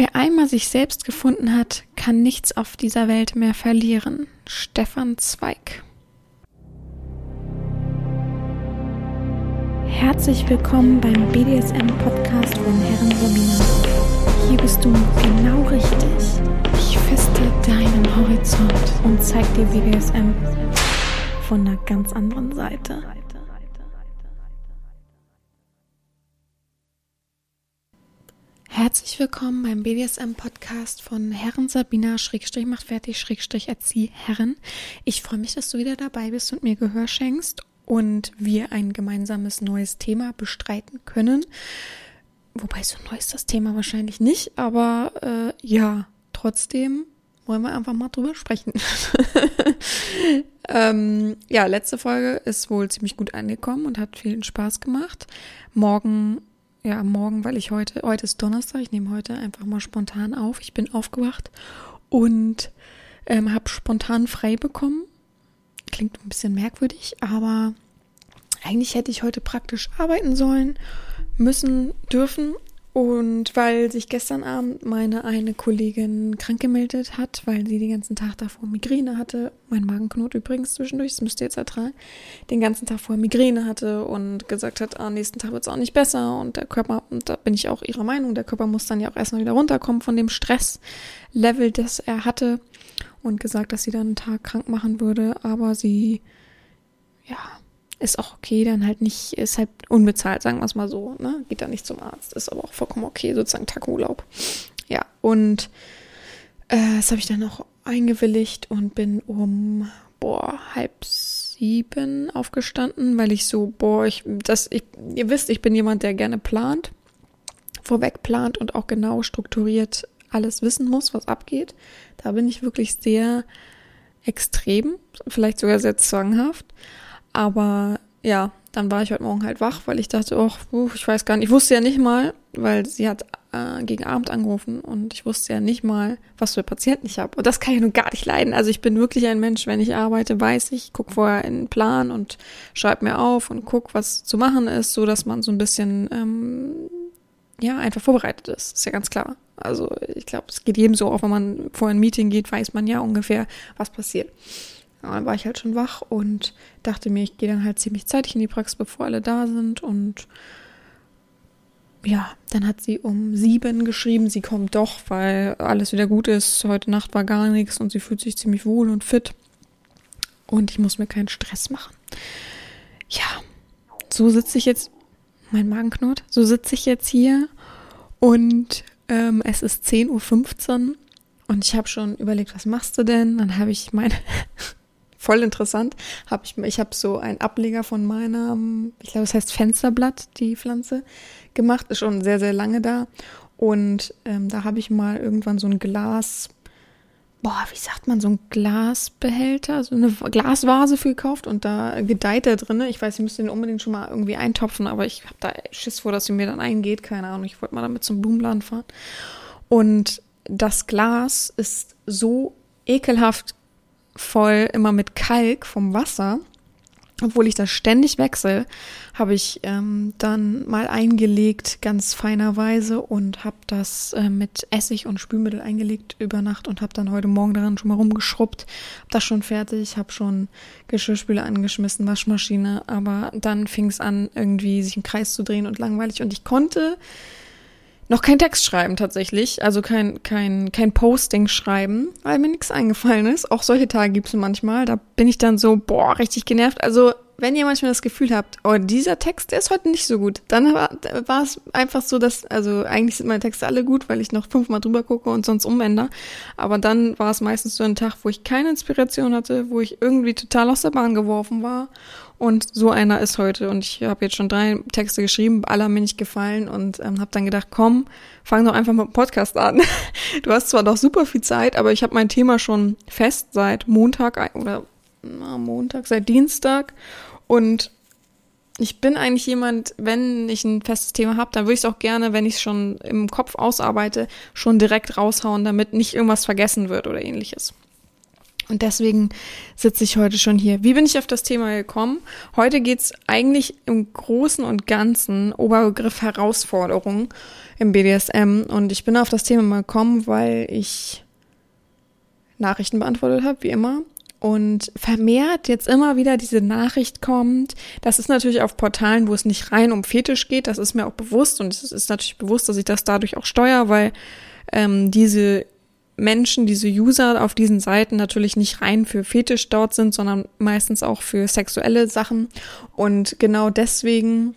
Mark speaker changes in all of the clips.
Speaker 1: Wer einmal sich selbst gefunden hat, kann nichts auf dieser Welt mehr verlieren. Stefan Zweig. Herzlich willkommen beim BDSM-Podcast von Herren Sabina. Hier bist du genau richtig. Ich feste deinen Horizont und zeig dir BDSM von einer ganz anderen Seite. Herzlich willkommen beim BDSM-Podcast von Herren Sabina Schrägstrich macht fertig Schrägstrich erzieh Herren. Ich freue mich, dass du wieder dabei bist und mir Gehör schenkst und wir ein gemeinsames neues Thema bestreiten können. Wobei so neu ist das Thema wahrscheinlich nicht, aber äh, ja, trotzdem wollen wir einfach mal drüber sprechen. ähm, ja, letzte Folge ist wohl ziemlich gut angekommen und hat vielen Spaß gemacht. Morgen ja, morgen, weil ich heute, heute ist Donnerstag, ich nehme heute einfach mal spontan auf. Ich bin aufgewacht und ähm, habe spontan frei bekommen. Klingt ein bisschen merkwürdig, aber eigentlich hätte ich heute praktisch arbeiten sollen, müssen, dürfen, und weil sich gestern Abend meine eine Kollegin krank gemeldet hat, weil sie den ganzen Tag davor Migräne hatte, mein Magenknot übrigens zwischendurch, das müsst ihr jetzt ertragen, den ganzen Tag vorher Migräne hatte und gesagt hat, am ah, nächsten Tag wird es auch nicht besser. Und der Körper, und da bin ich auch ihrer Meinung, der Körper muss dann ja auch erstmal wieder runterkommen von dem Stresslevel, das er hatte und gesagt, dass sie dann einen Tag krank machen würde, aber sie, ja, ist auch okay, dann halt nicht, ist halt unbezahlt, sagen wir es mal so, ne? Geht da nicht zum Arzt, ist aber auch vollkommen okay, sozusagen Tagurlaub. Ja, und äh, das habe ich dann noch eingewilligt und bin um, boah, halb sieben aufgestanden, weil ich so, boah, ich, das, ich, ihr wisst, ich bin jemand, der gerne plant, vorweg plant und auch genau strukturiert alles wissen muss, was abgeht. Da bin ich wirklich sehr extrem, vielleicht sogar sehr zwanghaft. Aber ja, dann war ich heute Morgen halt wach, weil ich dachte, oh, ich weiß gar nicht, ich wusste ja nicht mal, weil sie hat äh, gegen Abend angerufen und ich wusste ja nicht mal, was für Patienten ich habe. Und das kann ich nun gar nicht leiden. Also ich bin wirklich ein Mensch, wenn ich arbeite, weiß ich, gucke vorher in den Plan und schreibe mir auf und gucke, was zu machen ist, so dass man so ein bisschen ähm, ja einfach vorbereitet ist. Ist ja ganz klar. Also ich glaube, es geht jedem so, auch wenn man vor ein Meeting geht, weiß man ja ungefähr, was passiert. Ja, dann war ich halt schon wach und dachte mir, ich gehe dann halt ziemlich zeitig in die Praxis, bevor alle da sind. Und ja, dann hat sie um sieben geschrieben, sie kommt doch, weil alles wieder gut ist. Heute Nacht war gar nichts und sie fühlt sich ziemlich wohl und fit. Und ich muss mir keinen Stress machen. Ja, so sitze ich jetzt, mein Magen knurrt, so sitze ich jetzt hier und ähm, es ist 10.15 Uhr und ich habe schon überlegt, was machst du denn? Dann habe ich meine voll interessant. Hab ich ich habe so einen Ableger von meinem, ich glaube, es heißt Fensterblatt, die Pflanze, gemacht. Ist schon sehr, sehr lange da. Und ähm, da habe ich mal irgendwann so ein Glas, boah, wie sagt man, so ein Glasbehälter, so eine Glasvase für gekauft und da gedeiht er drin. Ich weiß, ich müsste den unbedingt schon mal irgendwie eintopfen, aber ich habe da Schiss vor, dass sie mir dann eingeht. Keine Ahnung, ich wollte mal damit zum Blumenladen fahren. Und das Glas ist so ekelhaft voll immer mit Kalk vom Wasser. Obwohl ich das ständig wechsle, habe ich ähm, dann mal eingelegt, ganz feiner und habe das äh, mit Essig und Spülmittel eingelegt über Nacht und habe dann heute Morgen daran schon mal rumgeschrubbt. Hab das schon fertig, habe schon Geschirrspüler angeschmissen, Waschmaschine, aber dann fing es an, irgendwie sich im Kreis zu drehen und langweilig und ich konnte noch kein Text schreiben tatsächlich, also kein, kein, kein Posting schreiben, weil mir nichts eingefallen ist. Auch solche Tage gibt es manchmal. Da bin ich dann so, boah, richtig genervt. Also, wenn ihr manchmal das Gefühl habt, oh, dieser Text, der ist heute nicht so gut, dann war, war es einfach so, dass, also eigentlich sind meine Texte alle gut, weil ich noch fünfmal drüber gucke und sonst umändere. Aber dann war es meistens so ein Tag, wo ich keine Inspiration hatte, wo ich irgendwie total aus der Bahn geworfen war und so einer ist heute. Und ich habe jetzt schon drei Texte geschrieben, alle haben mir nicht gefallen und ähm, habe dann gedacht, komm, fang doch einfach mit dem Podcast an. du hast zwar noch super viel Zeit, aber ich habe mein Thema schon fest seit Montag oder na, Montag, seit Dienstag. Und ich bin eigentlich jemand, wenn ich ein festes Thema habe, dann würde ich es auch gerne, wenn ich es schon im Kopf ausarbeite, schon direkt raushauen, damit nicht irgendwas vergessen wird oder ähnliches. Und deswegen sitze ich heute schon hier. Wie bin ich auf das Thema gekommen? Heute geht es eigentlich im Großen und Ganzen Oberbegriff Herausforderung im BDSM. Und ich bin auf das Thema gekommen, weil ich Nachrichten beantwortet habe, wie immer. Und vermehrt jetzt immer wieder diese Nachricht kommt. Das ist natürlich auf Portalen, wo es nicht rein um Fetisch geht. Das ist mir auch bewusst. Und es ist natürlich bewusst, dass ich das dadurch auch steuere, weil ähm, diese Menschen, diese User auf diesen Seiten natürlich nicht rein für Fetisch dort sind, sondern meistens auch für sexuelle Sachen. Und genau deswegen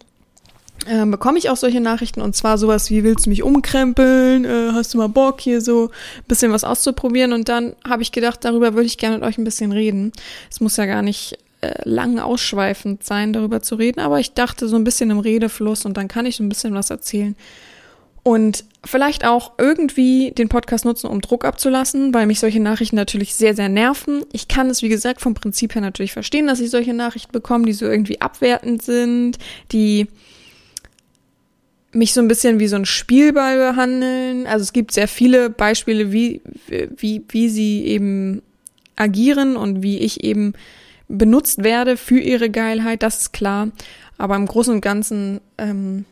Speaker 1: äh, bekomme ich auch solche Nachrichten und zwar sowas wie, willst du mich umkrempeln? Äh, hast du mal Bock, hier so ein bisschen was auszuprobieren? Und dann habe ich gedacht, darüber würde ich gerne mit euch ein bisschen reden. Es muss ja gar nicht äh, lang ausschweifend sein, darüber zu reden, aber ich dachte so ein bisschen im Redefluss und dann kann ich so ein bisschen was erzählen, und vielleicht auch irgendwie den Podcast nutzen, um Druck abzulassen, weil mich solche Nachrichten natürlich sehr, sehr nerven. Ich kann es, wie gesagt, vom Prinzip her natürlich verstehen, dass ich solche Nachrichten bekomme, die so irgendwie abwertend sind, die mich so ein bisschen wie so ein Spielball behandeln. Also es gibt sehr viele Beispiele, wie, wie, wie sie eben agieren und wie ich eben benutzt werde für ihre Geilheit, das ist klar. Aber im Großen und Ganzen ähm,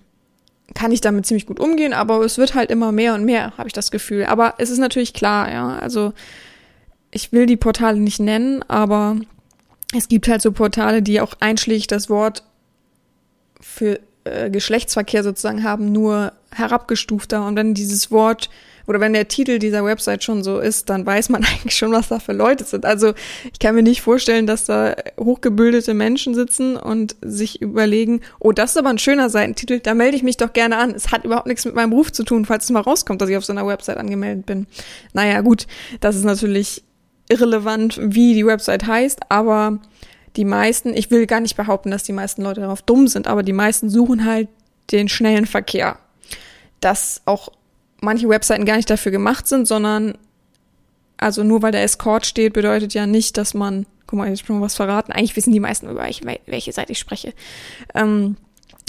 Speaker 1: kann ich damit ziemlich gut umgehen, aber es wird halt immer mehr und mehr, habe ich das Gefühl. Aber es ist natürlich klar, ja, also ich will die Portale nicht nennen, aber es gibt halt so Portale, die auch einschlägig das Wort für äh, Geschlechtsverkehr sozusagen haben, nur herabgestufter. Und wenn dieses Wort oder wenn der Titel dieser Website schon so ist, dann weiß man eigentlich schon, was da für Leute sind. Also ich kann mir nicht vorstellen, dass da hochgebildete Menschen sitzen und sich überlegen, oh, das ist aber ein schöner Seitentitel, da melde ich mich doch gerne an. Es hat überhaupt nichts mit meinem Beruf zu tun, falls es mal rauskommt, dass ich auf so einer Website angemeldet bin. Naja, gut, das ist natürlich irrelevant, wie die Website heißt, aber die meisten, ich will gar nicht behaupten, dass die meisten Leute darauf dumm sind, aber die meisten suchen halt den schnellen Verkehr. Das auch manche Webseiten gar nicht dafür gemacht sind, sondern also nur weil der Escort steht, bedeutet ja nicht, dass man, guck mal, jetzt schon was verraten. Eigentlich wissen die meisten über welche, Seite ich spreche. Ähm,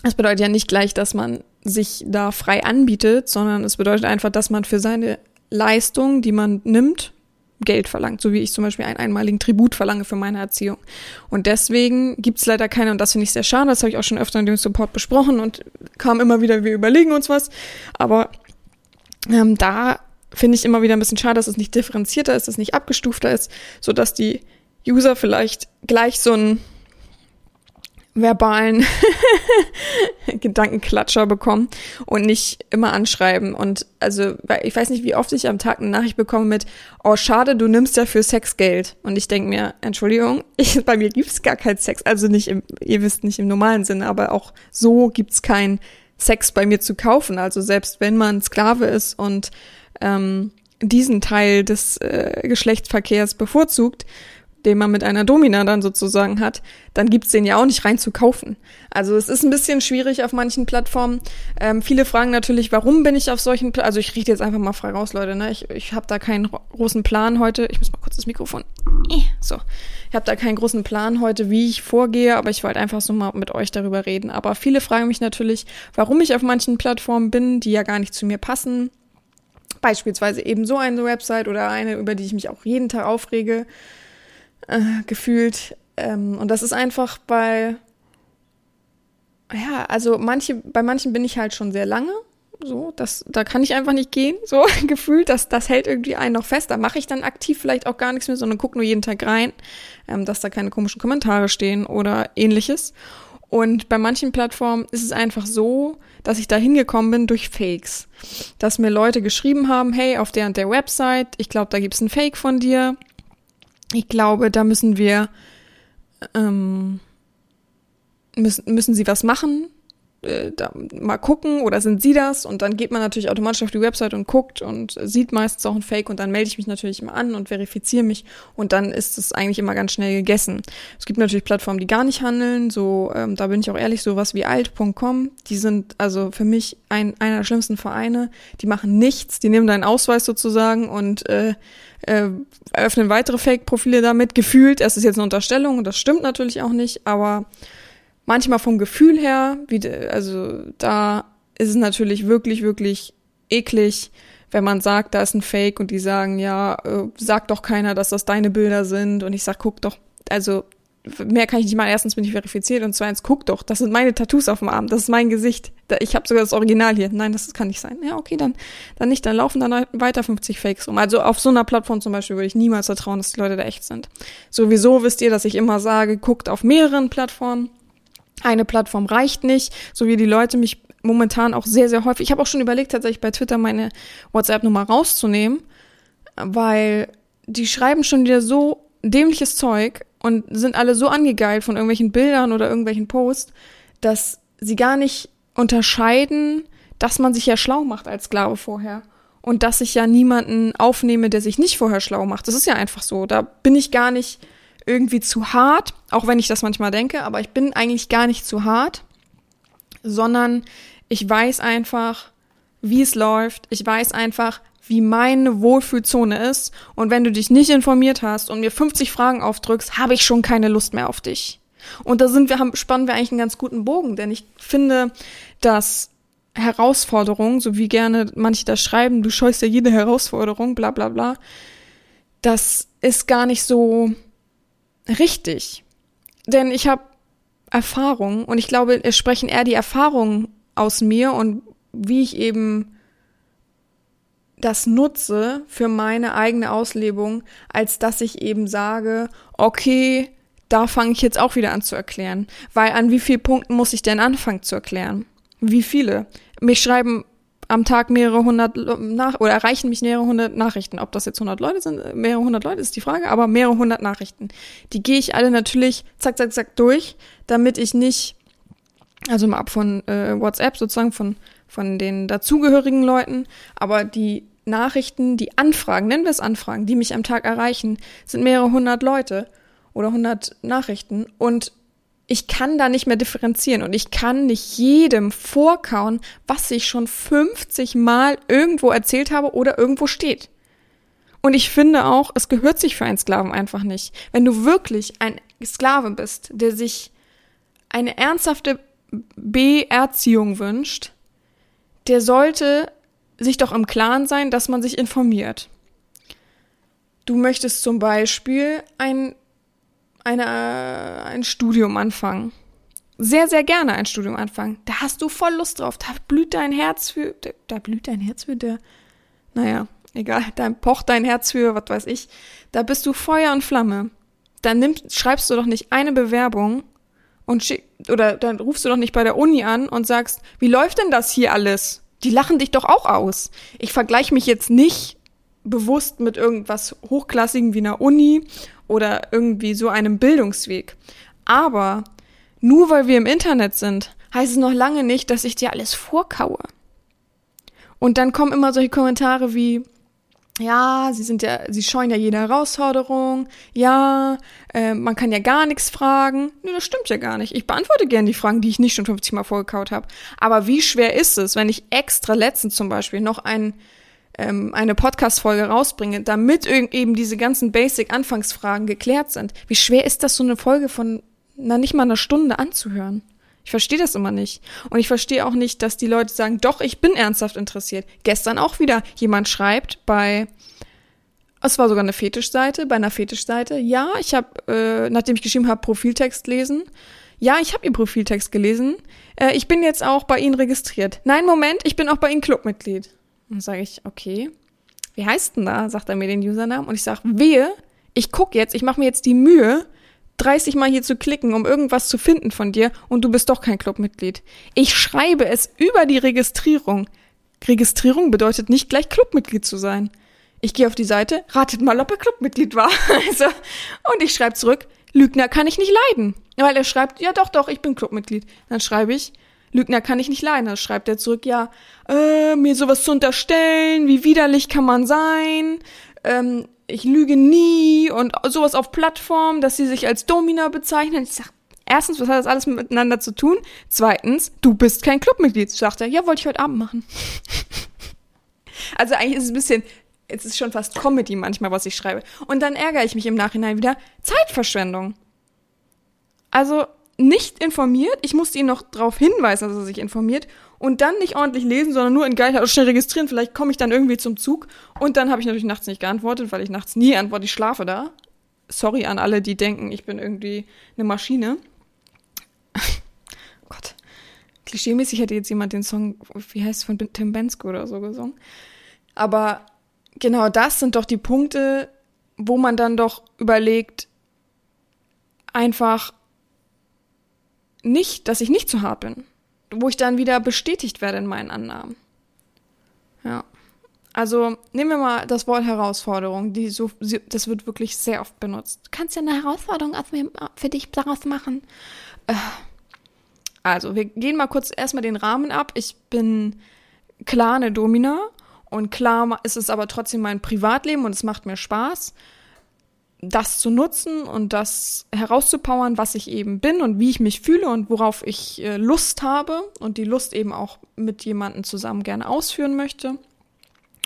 Speaker 1: das bedeutet ja nicht gleich, dass man sich da frei anbietet, sondern es bedeutet einfach, dass man für seine Leistung, die man nimmt, Geld verlangt, so wie ich zum Beispiel einen einmaligen Tribut verlange für meine Erziehung. Und deswegen gibt's leider keine, und das finde ich sehr schade, das habe ich auch schon öfter in dem Support besprochen und kam immer wieder, wir überlegen uns was, aber ähm, da finde ich immer wieder ein bisschen schade, dass es nicht differenzierter ist, dass es nicht abgestufter ist, so dass die User vielleicht gleich so einen verbalen Gedankenklatscher bekommen und nicht immer anschreiben. Und also, ich weiß nicht, wie oft ich am Tag eine Nachricht bekomme mit, oh, schade, du nimmst ja für Sex Geld. Und ich denke mir, Entschuldigung, ich, bei mir gibt's gar keinen Sex. Also nicht im, ihr wisst nicht im normalen Sinne, aber auch so gibt's kein Sex bei mir zu kaufen. Also selbst wenn man Sklave ist und ähm, diesen Teil des äh, Geschlechtsverkehrs bevorzugt, den man mit einer Domina dann sozusagen hat, dann gibt's den ja auch nicht rein zu kaufen. Also es ist ein bisschen schwierig auf manchen Plattformen. Ähm, viele fragen natürlich, warum bin ich auf solchen, Pla also ich rede jetzt einfach mal frei raus, Leute, ne? Ich, ich habe da keinen großen Plan heute. Ich muss mal kurz das Mikrofon. So. Ich habe da keinen großen Plan heute, wie ich vorgehe, aber ich wollte einfach so mal mit euch darüber reden. Aber viele fragen mich natürlich, warum ich auf manchen Plattformen bin, die ja gar nicht zu mir passen. Beispielsweise eben so eine Website oder eine, über die ich mich auch jeden Tag aufrege äh, gefühlt. Ähm, und das ist einfach bei, ja, also manche, bei manchen bin ich halt schon sehr lange. So, das, da kann ich einfach nicht gehen, so gefühlt, das, das hält irgendwie einen noch fest. Da mache ich dann aktiv vielleicht auch gar nichts mehr, sondern gucke nur jeden Tag rein, ähm, dass da keine komischen Kommentare stehen oder ähnliches. Und bei manchen Plattformen ist es einfach so, dass ich da hingekommen bin durch Fakes. Dass mir Leute geschrieben haben, hey, auf der und der Website, ich glaube, da gibt's ein Fake von dir ich glaube, da müssen wir, ähm, müssen, müssen sie was machen, äh, da mal gucken oder sind sie das? Und dann geht man natürlich automatisch auf die Website und guckt und sieht meistens auch ein Fake und dann melde ich mich natürlich immer an und verifiziere mich. Und dann ist es eigentlich immer ganz schnell gegessen. Es gibt natürlich Plattformen, die gar nicht handeln, so, ähm, da bin ich auch ehrlich, sowas wie alt.com, die sind also für mich ein, einer der schlimmsten Vereine, die machen nichts, die nehmen deinen Ausweis sozusagen und äh, äh, eröffnen weitere Fake-Profile damit, gefühlt, es ist jetzt eine Unterstellung und das stimmt natürlich auch nicht, aber manchmal vom Gefühl her, wie, also da ist es natürlich wirklich, wirklich eklig, wenn man sagt, da ist ein Fake und die sagen, ja, äh, sag doch keiner, dass das deine Bilder sind und ich sag, guck doch, also mehr kann ich nicht machen. Erstens bin ich verifiziert und zweitens, guck doch, das sind meine Tattoos auf dem Arm, das ist mein Gesicht. Ich habe sogar das Original hier. Nein, das kann nicht sein. Ja, okay, dann, dann nicht, dann laufen dann weiter 50 Fakes rum. Also auf so einer Plattform zum Beispiel würde ich niemals vertrauen, dass die Leute da echt sind. Sowieso wisst ihr, dass ich immer sage, guckt auf mehreren Plattformen. Eine Plattform reicht nicht, so wie die Leute mich momentan auch sehr, sehr häufig. Ich habe auch schon überlegt, tatsächlich bei Twitter meine WhatsApp-Nummer rauszunehmen, weil die schreiben schon wieder so dämliches Zeug und sind alle so angegeilt von irgendwelchen Bildern oder irgendwelchen Posts, dass sie gar nicht unterscheiden, dass man sich ja schlau macht als Sklave vorher. Und dass ich ja niemanden aufnehme, der sich nicht vorher schlau macht. Das ist ja einfach so. Da bin ich gar nicht irgendwie zu hart, auch wenn ich das manchmal denke, aber ich bin eigentlich gar nicht zu hart, sondern ich weiß einfach, wie es läuft. Ich weiß einfach, wie meine Wohlfühlzone ist. Und wenn du dich nicht informiert hast und mir 50 Fragen aufdrückst, habe ich schon keine Lust mehr auf dich. Und da sind wir, haben, spannen wir eigentlich einen ganz guten Bogen, denn ich finde, dass Herausforderungen, so wie gerne manche das schreiben, du scheust ja jede Herausforderung, bla bla bla, das ist gar nicht so richtig. Denn ich habe Erfahrung und ich glaube, es sprechen eher die Erfahrungen aus mir und wie ich eben das nutze für meine eigene Auslebung, als dass ich eben sage, okay, da fange ich jetzt auch wieder an zu erklären. Weil an wie vielen Punkten muss ich denn anfangen zu erklären? Wie viele? Mich schreiben am Tag mehrere hundert nach oder erreichen mich mehrere hundert Nachrichten. Ob das jetzt hundert Leute sind, mehrere hundert Leute ist die Frage, aber mehrere hundert Nachrichten. Die gehe ich alle natürlich zack, zack, zack durch, damit ich nicht, also mal ab von äh, WhatsApp sozusagen von von den dazugehörigen Leuten, aber die Nachrichten, die Anfragen, nennen wir es Anfragen, die mich am Tag erreichen, sind mehrere hundert Leute oder hundert Nachrichten und ich kann da nicht mehr differenzieren und ich kann nicht jedem vorkauen, was ich schon 50 Mal irgendwo erzählt habe oder irgendwo steht. Und ich finde auch, es gehört sich für einen Sklaven einfach nicht. Wenn du wirklich ein Sklave bist, der sich eine ernsthafte Beerziehung wünscht, der sollte sich doch im Klaren sein, dass man sich informiert. Du möchtest zum Beispiel ein, eine, ein Studium anfangen. Sehr, sehr gerne ein Studium anfangen. Da hast du voll Lust drauf. Da blüht dein Herz für. Da blüht dein Herz für der. Naja, egal. Da pocht dein Herz für, was weiß ich. Da bist du Feuer und Flamme. Dann nimmst, schreibst du doch nicht eine Bewerbung und schick, oder dann rufst du doch nicht bei der Uni an und sagst, wie läuft denn das hier alles? die lachen dich doch auch aus. Ich vergleiche mich jetzt nicht bewusst mit irgendwas Hochklassigem wie einer Uni oder irgendwie so einem Bildungsweg. Aber nur weil wir im Internet sind, heißt es noch lange nicht, dass ich dir alles vorkaue. Und dann kommen immer solche Kommentare wie, ja, sie sind ja, sie scheuen ja jede Herausforderung, ja, äh, man kann ja gar nichts fragen. Nö, das stimmt ja gar nicht. Ich beantworte gerne die Fragen, die ich nicht schon 50 Mal vorgekaut habe. Aber wie schwer ist es, wenn ich extra letztens zum Beispiel noch ein, ähm, eine Podcast-Folge rausbringe, damit eben diese ganzen Basic-Anfangsfragen geklärt sind? Wie schwer ist das, so eine Folge von, na, nicht mal einer Stunde anzuhören? Ich verstehe das immer nicht. Und ich verstehe auch nicht, dass die Leute sagen, doch, ich bin ernsthaft interessiert. Gestern auch wieder jemand schreibt bei, es war sogar eine Fetischseite, bei einer Fetischseite, ja, ich habe, äh, nachdem ich geschrieben habe, Profiltext lesen. Ja, ich habe Ihr Profiltext gelesen. Äh, ich bin jetzt auch bei Ihnen registriert. Nein, Moment, ich bin auch bei Ihnen Clubmitglied. Und sage ich, okay, wie heißt denn da? Sagt er mir den Usernamen. Und ich sage, wehe, ich guck jetzt, ich mache mir jetzt die Mühe, 30 Mal hier zu klicken, um irgendwas zu finden von dir und du bist doch kein Clubmitglied. Ich schreibe es über die Registrierung. Registrierung bedeutet nicht gleich Clubmitglied zu sein. Ich gehe auf die Seite, ratet mal, ob er Clubmitglied war. also, und ich schreibe zurück, Lügner kann ich nicht leiden. Weil er schreibt, ja doch, doch, ich bin Clubmitglied. Dann schreibe ich, Lügner kann ich nicht leiden. Dann schreibt er zurück, ja, äh, mir sowas zu unterstellen, wie widerlich kann man sein, ähm, ich lüge nie und sowas auf Plattformen, dass sie sich als Domina bezeichnen. Ich sag, erstens, was hat das alles miteinander zu tun? Zweitens, du bist kein Clubmitglied. Sagt er, ja, wollte ich heute Abend machen. also eigentlich ist es ein bisschen, es ist schon fast Comedy manchmal, was ich schreibe. Und dann ärgere ich mich im Nachhinein wieder. Zeitverschwendung. Also nicht informiert. Ich musste ihn noch darauf hinweisen, dass er sich informiert. und dann nicht ordentlich lesen, sondern nur in Geilheit schnell registrieren, vielleicht komme ich dann irgendwie zum Zug und dann habe ich natürlich nachts nicht geantwortet, weil ich nachts nie antworte, ich schlafe da. Sorry an alle, die denken, ich bin irgendwie eine Maschine. Gott. Klischeemäßig hätte jetzt jemand den Song, wie heißt es, von Tim Bensko oder so gesungen. Aber genau das sind doch die Punkte, wo man dann doch überlegt, einfach nicht, dass ich nicht zu hart bin. Wo ich dann wieder bestätigt werde in meinen Annahmen. Ja. Also nehmen wir mal das Wort Herausforderung, die so, das wird wirklich sehr oft benutzt. Du kannst ja eine Herausforderung für dich daraus machen. Äh, also, wir gehen mal kurz erstmal den Rahmen ab. Ich bin klar eine Domina und klar ist es aber trotzdem mein Privatleben und es macht mir Spaß das zu nutzen und das herauszupowern, was ich eben bin und wie ich mich fühle und worauf ich äh, Lust habe und die Lust eben auch mit jemandem zusammen gerne ausführen möchte.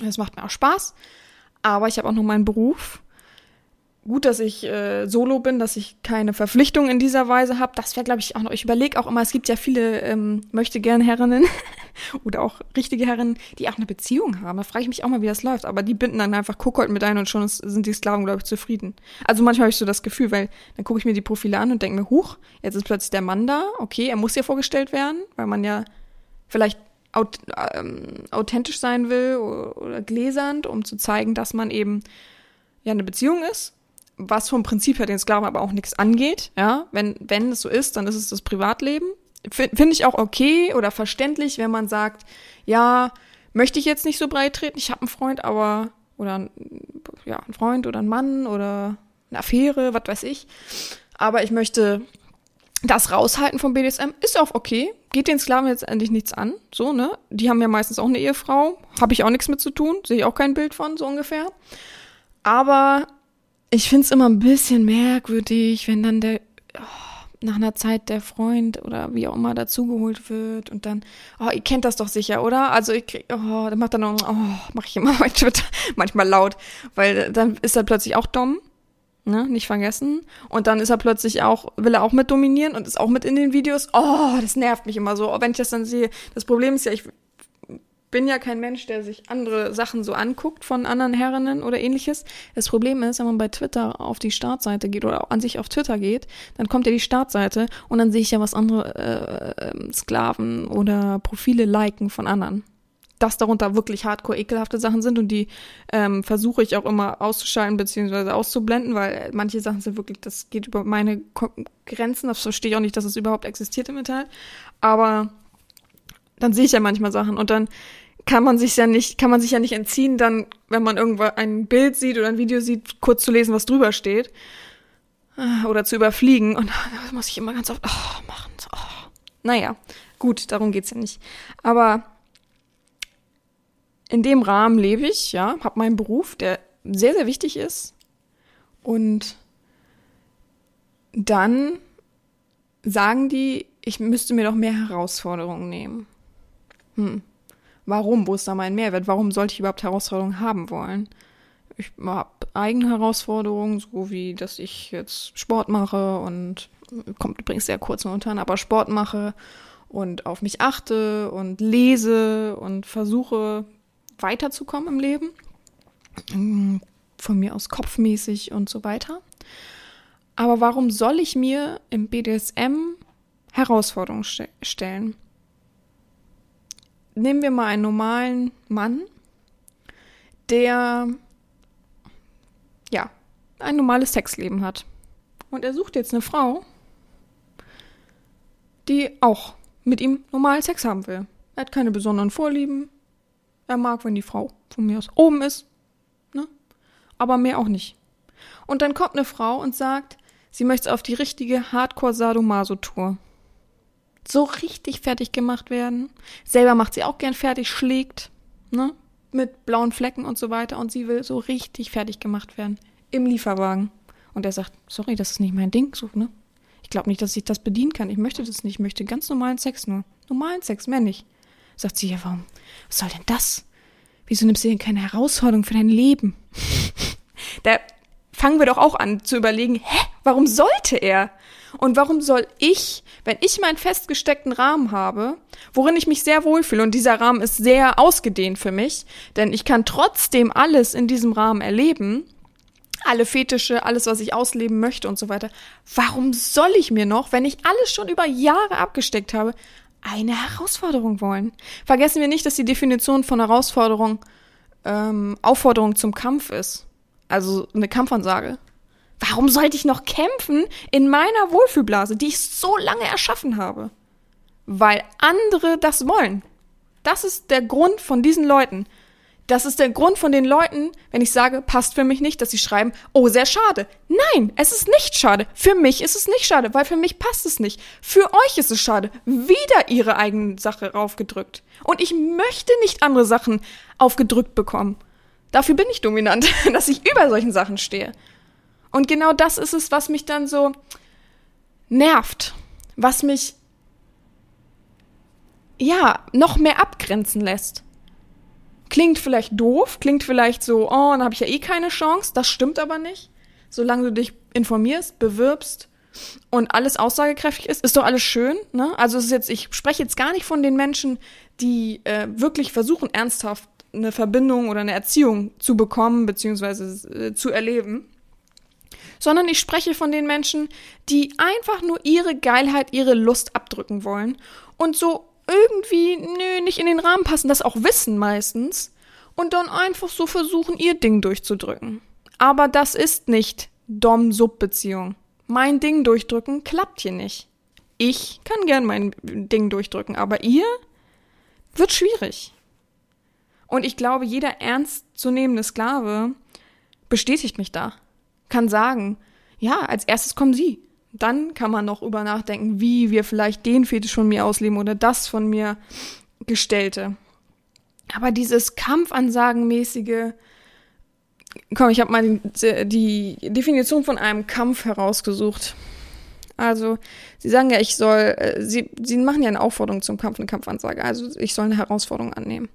Speaker 1: Das macht mir auch Spaß. Aber ich habe auch noch meinen Beruf gut, dass ich äh, solo bin, dass ich keine Verpflichtung in dieser Weise habe. Das wäre, glaube ich, auch noch. Ich überlege auch immer, es gibt ja viele ähm, möchte gern Herrinnen oder auch richtige Herren, die auch eine Beziehung haben. Da frage ich mich auch mal, wie das läuft. Aber die binden dann einfach Kuckold mit ein und schon sind die Sklaven, glaube ich, zufrieden. Also manchmal habe ich so das Gefühl, weil dann gucke ich mir die Profile an und denke mir, huch, jetzt ist plötzlich der Mann da. Okay, er muss ja vorgestellt werden, weil man ja vielleicht aut ähm, authentisch sein will oder gläsernd, um zu zeigen, dass man eben ja eine Beziehung ist was vom Prinzip her den Sklaven aber auch nichts angeht. Ja, wenn, wenn es so ist, dann ist es das Privatleben. Finde ich auch okay oder verständlich, wenn man sagt, ja, möchte ich jetzt nicht so breit treten, ich habe einen Freund, aber, oder ja, einen Freund oder einen Mann oder eine Affäre, was weiß ich. Aber ich möchte das raushalten vom BDSM, ist auch okay. Geht den Sklaven jetzt endlich nichts an, so, ne? Die haben ja meistens auch eine Ehefrau, habe ich auch nichts mit zu tun, sehe ich auch kein Bild von, so ungefähr. Aber ich finde es immer ein bisschen merkwürdig, wenn dann der oh, nach einer Zeit der Freund oder wie auch immer dazugeholt wird und dann, oh, ihr kennt das doch sicher, oder? Also ich krieg, oh, dann macht er noch, oh, mach ich immer bei Twitter manchmal laut, weil dann ist er plötzlich auch dumm. Ne, nicht vergessen. Und dann ist er plötzlich auch, will er auch mit dominieren und ist auch mit in den Videos. Oh, das nervt mich immer so, wenn ich das dann sehe. Das Problem ist ja, ich bin ja kein Mensch, der sich andere Sachen so anguckt von anderen Herrinnen oder ähnliches. Das Problem ist, wenn man bei Twitter auf die Startseite geht oder an sich auf Twitter geht, dann kommt ja die Startseite und dann sehe ich ja, was andere äh, ähm, Sklaven oder Profile liken von anderen. Dass darunter wirklich hardcore ekelhafte Sachen sind und die ähm, versuche ich auch immer auszuschalten bzw. auszublenden, weil manche Sachen sind wirklich, das geht über meine Grenzen, das verstehe ich auch nicht, dass es überhaupt existiert im Internet. Aber dann sehe ich ja manchmal Sachen und dann kann man sich ja nicht, kann man sich ja nicht entziehen, dann, wenn man irgendwo ein Bild sieht oder ein Video sieht, kurz zu lesen, was drüber steht. Äh, oder zu überfliegen. Und das muss ich immer ganz oft oh, machen. Oh. Naja, gut, darum geht's ja nicht. Aber in dem Rahmen lebe ich, ja, habe meinen Beruf, der sehr, sehr wichtig ist. Und dann sagen die, ich müsste mir doch mehr Herausforderungen nehmen. Hm. Warum? Wo ist da mein Mehrwert? Warum sollte ich überhaupt Herausforderungen haben wollen? Ich habe eigene Herausforderungen, so wie, dass ich jetzt Sport mache und kommt übrigens sehr kurz momentan, aber Sport mache und auf mich achte und lese und versuche weiterzukommen im Leben. Von mir aus kopfmäßig und so weiter. Aber warum soll ich mir im BDSM Herausforderungen st stellen? Nehmen wir mal einen normalen Mann, der ja ein normales Sexleben hat. Und er sucht jetzt eine Frau, die auch mit ihm normalen Sex haben will. Er hat keine besonderen Vorlieben. Er mag, wenn die Frau von mir aus oben ist. Ne? Aber mehr auch nicht. Und dann kommt eine Frau und sagt, sie möchte auf die richtige Hardcore-Sadomaso-Tour so richtig fertig gemacht werden. Selber macht sie auch gern fertig, schlägt, ne? Mit blauen Flecken und so weiter. Und sie will so richtig fertig gemacht werden. Im Lieferwagen. Und er sagt, sorry, das ist nicht mein Ding, so, ne? Ich glaube nicht, dass ich das bedienen kann. Ich möchte das nicht. Ich möchte ganz normalen Sex nur. Normalen Sex, nicht. Sagt sie, ja, warum? Was soll denn das? Wieso nimmst du denn keine Herausforderung für dein Leben? da fangen wir doch auch an zu überlegen, hä, warum sollte er? Und warum soll ich, wenn ich meinen festgesteckten Rahmen habe, worin ich mich sehr wohlfühle, und dieser Rahmen ist sehr ausgedehnt für mich, denn ich kann trotzdem alles in diesem Rahmen erleben, alle Fetische, alles, was ich ausleben möchte und so weiter. Warum soll ich mir noch, wenn ich alles schon über Jahre abgesteckt habe, eine Herausforderung wollen? Vergessen wir nicht, dass die Definition von Herausforderung ähm, Aufforderung zum Kampf ist. Also eine Kampfansage. Warum sollte ich noch kämpfen in meiner Wohlfühlblase, die ich so lange erschaffen habe? Weil andere das wollen. Das ist der Grund von diesen Leuten. Das ist der Grund von den Leuten, wenn ich sage, passt für mich nicht, dass sie schreiben, oh, sehr schade. Nein, es ist nicht schade. Für mich ist es nicht schade, weil für mich passt es nicht. Für euch ist es schade. Wieder ihre eigene Sache raufgedrückt. Und ich möchte nicht andere Sachen aufgedrückt bekommen. Dafür bin ich dominant, dass ich über solchen Sachen stehe. Und genau das ist es, was mich dann so nervt, was mich ja noch mehr abgrenzen lässt. Klingt vielleicht doof, klingt vielleicht so, oh, dann habe ich ja eh keine Chance. Das stimmt aber nicht. Solange du dich informierst, bewirbst und alles aussagekräftig ist, ist doch alles schön. Ne? Also es ist jetzt, ich spreche jetzt gar nicht von den Menschen, die äh, wirklich versuchen, ernsthaft eine Verbindung oder eine Erziehung zu bekommen, beziehungsweise äh, zu erleben sondern ich spreche von den Menschen, die einfach nur ihre Geilheit, ihre Lust abdrücken wollen und so irgendwie, nö, nicht in den Rahmen passen, das auch wissen meistens und dann einfach so versuchen, ihr Ding durchzudrücken. Aber das ist nicht Dom-Sub-Beziehung. Mein Ding durchdrücken klappt hier nicht. Ich kann gern mein Ding durchdrücken, aber ihr wird schwierig. Und ich glaube, jeder ernstzunehmende Sklave bestätigt mich da kann sagen, ja, als erstes kommen sie. Dann kann man noch über nachdenken, wie wir vielleicht den Fetisch von mir ausleben oder das von mir gestellte. Aber dieses Kampfansagenmäßige, komm, ich habe mal die, die Definition von einem Kampf herausgesucht. Also, sie sagen ja, ich soll, äh, sie, sie machen ja eine Aufforderung zum Kampf, eine Kampfansage. Also, ich soll eine Herausforderung annehmen.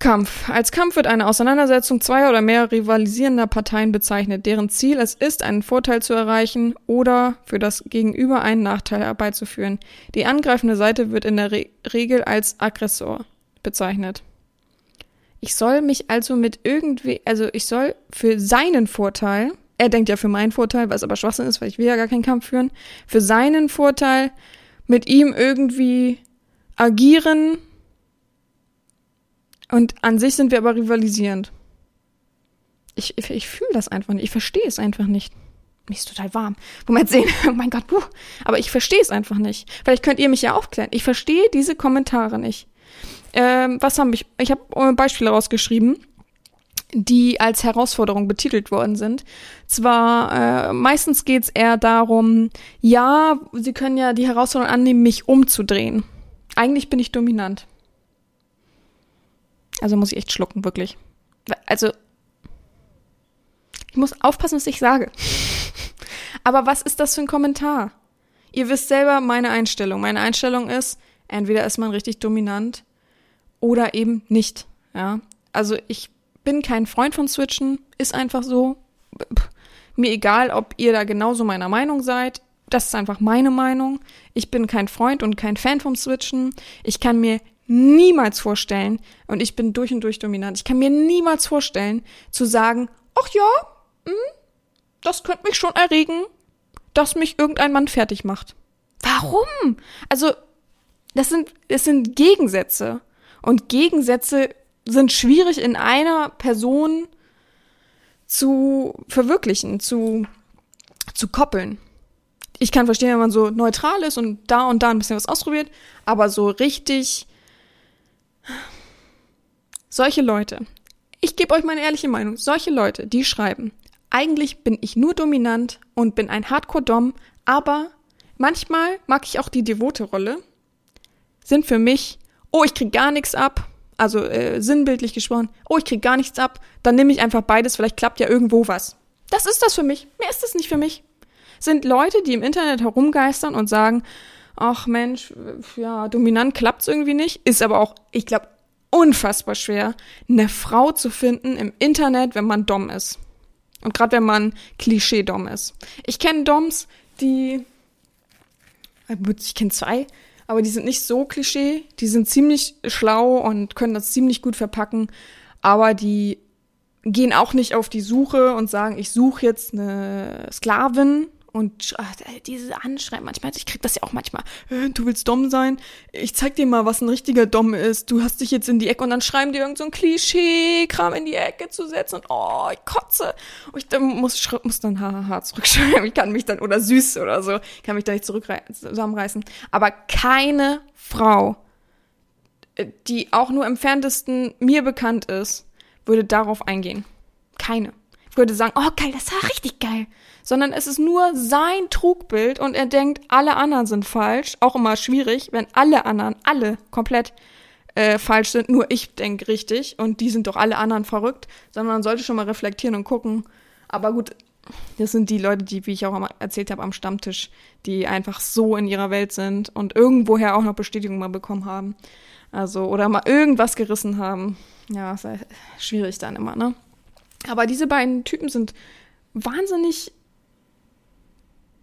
Speaker 1: Kampf. Als Kampf wird eine Auseinandersetzung zweier oder mehr rivalisierender Parteien bezeichnet, deren Ziel es ist, einen Vorteil zu erreichen oder für das Gegenüber einen Nachteil herbeizuführen. Die angreifende Seite wird in der Re Regel als Aggressor bezeichnet. Ich soll mich also mit irgendwie, also ich soll für seinen Vorteil, er denkt ja für meinen Vorteil, was aber Schwachsinn ist, weil ich will ja gar keinen Kampf führen, für seinen Vorteil mit ihm irgendwie agieren, und an sich sind wir aber rivalisierend. Ich, ich, ich fühle das einfach nicht. Ich verstehe es einfach nicht. Mir ist total warm. Jetzt sehen, oh mein Gott, puh. aber ich verstehe es einfach nicht. Vielleicht könnt ihr mich ja aufklären. Ich verstehe diese Kommentare nicht. Ähm, was haben ich? Ich habe Beispiele rausgeschrieben, die als Herausforderung betitelt worden sind. Zwar äh, meistens geht es eher darum, ja, sie können ja die Herausforderung annehmen, mich umzudrehen. Eigentlich bin ich dominant. Also muss ich echt schlucken, wirklich. Also, ich muss aufpassen, was ich sage. Aber was ist das für ein Kommentar? Ihr wisst selber meine Einstellung. Meine Einstellung ist, entweder ist man richtig dominant oder eben nicht. Ja, also ich bin kein Freund von Switchen, ist einfach so. Mir egal, ob ihr da genauso meiner Meinung seid. Das ist einfach meine Meinung. Ich bin kein Freund und kein Fan vom Switchen. Ich kann mir niemals vorstellen, und ich bin durch und durch dominant, ich kann mir niemals vorstellen, zu sagen, ach ja, mh, hm, das könnte mich schon erregen, dass mich irgendein Mann fertig macht. Warum? Also, das sind, das sind Gegensätze. Und Gegensätze sind schwierig in einer Person zu verwirklichen, zu, zu koppeln. Ich kann verstehen, wenn man so neutral ist und da und da ein bisschen was ausprobiert, aber so richtig solche Leute, ich gebe euch meine ehrliche Meinung, solche Leute, die schreiben, eigentlich bin ich nur dominant und bin ein Hardcore-Dom, aber manchmal mag ich auch die devote Rolle, sind für mich, oh, ich krieg gar nichts ab, also äh, sinnbildlich gesprochen, oh, ich krieg gar nichts ab, dann nehme ich einfach beides, vielleicht klappt ja irgendwo was. Das ist das für mich. Mehr ist das nicht für mich. Sind Leute, die im Internet herumgeistern und sagen, ach Mensch, ja, dominant klappt's irgendwie nicht, ist aber auch, ich glaube, unfassbar schwer, eine Frau zu finden im Internet, wenn man Dom ist. Und gerade wenn man Klischee-Dom ist. Ich kenne Doms, die, äh, ich kenne zwei, aber die sind nicht so Klischee. Die sind ziemlich schlau und können das ziemlich gut verpacken. Aber die gehen auch nicht auf die Suche und sagen, ich suche jetzt eine Sklavin und ach, diese Anschreiben manchmal, ich krieg das ja auch manchmal, äh, du willst dumm sein, ich zeig dir mal, was ein richtiger Dom ist, du hast dich jetzt in die Ecke und dann schreiben die irgend so ein Klischee-Kram in die Ecke zu setzen und oh, ich kotze. Und ich dann muss, muss dann haha zurückschreiben, ich kann mich dann, oder süß oder so, kann mich da nicht zusammenreißen. Aber keine Frau, äh, die auch nur im Ferntesten mir bekannt ist, würde darauf eingehen. Keine. Würde sagen, oh geil, das war richtig geil sondern es ist nur sein Trugbild und er denkt, alle anderen sind falsch. Auch immer schwierig, wenn alle anderen, alle komplett äh, falsch sind, nur ich denke richtig und die sind doch alle anderen verrückt, sondern man sollte schon mal reflektieren und gucken. Aber gut, das sind die Leute, die, wie ich auch erzählt habe, am Stammtisch, die einfach so in ihrer Welt sind und irgendwoher auch noch Bestätigung mal bekommen haben. Also, oder mal irgendwas gerissen haben. Ja, halt schwierig dann immer, ne? Aber diese beiden Typen sind wahnsinnig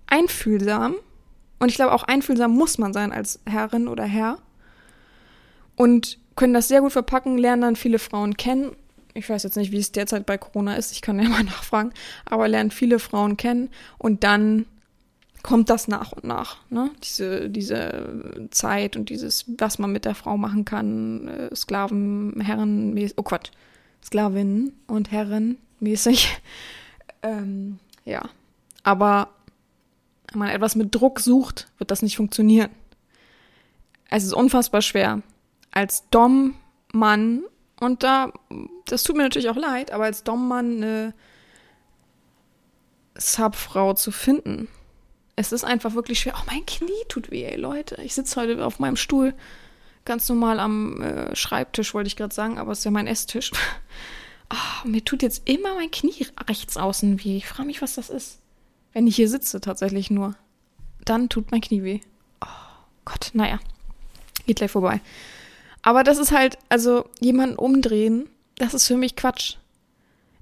Speaker 1: einfühlsam. Und ich glaube, auch einfühlsam muss man sein als Herrin oder Herr. Und können das sehr gut verpacken, lernen dann viele Frauen kennen. Ich weiß jetzt nicht, wie es derzeit bei Corona ist, ich kann ja mal nachfragen, aber lernen viele Frauen kennen und dann kommt das nach und nach. Ne? Diese, diese Zeit und dieses, was man mit der Frau machen kann, äh, Sklaven, Herren, oh Gott, Sklavinnen und Herren mäßig. ähm, ja. Aber wenn man etwas mit Druck sucht, wird das nicht funktionieren. Es ist unfassbar schwer. Als Dom-Mann, und da, das tut mir natürlich auch leid, aber als Dom-Mann eine Subfrau zu finden. Es ist einfach wirklich schwer. Oh, mein Knie tut weh, ey, Leute. Ich sitze heute auf meinem Stuhl ganz normal am äh, Schreibtisch, wollte ich gerade sagen, aber es ist ja mein Esstisch. oh, mir tut jetzt immer mein Knie rechts außen weh. Ich frage mich, was das ist. Wenn ich hier sitze, tatsächlich nur. Dann tut mein Knie weh. Oh Gott, naja. Geht gleich vorbei. Aber das ist halt, also jemanden umdrehen, das ist für mich Quatsch.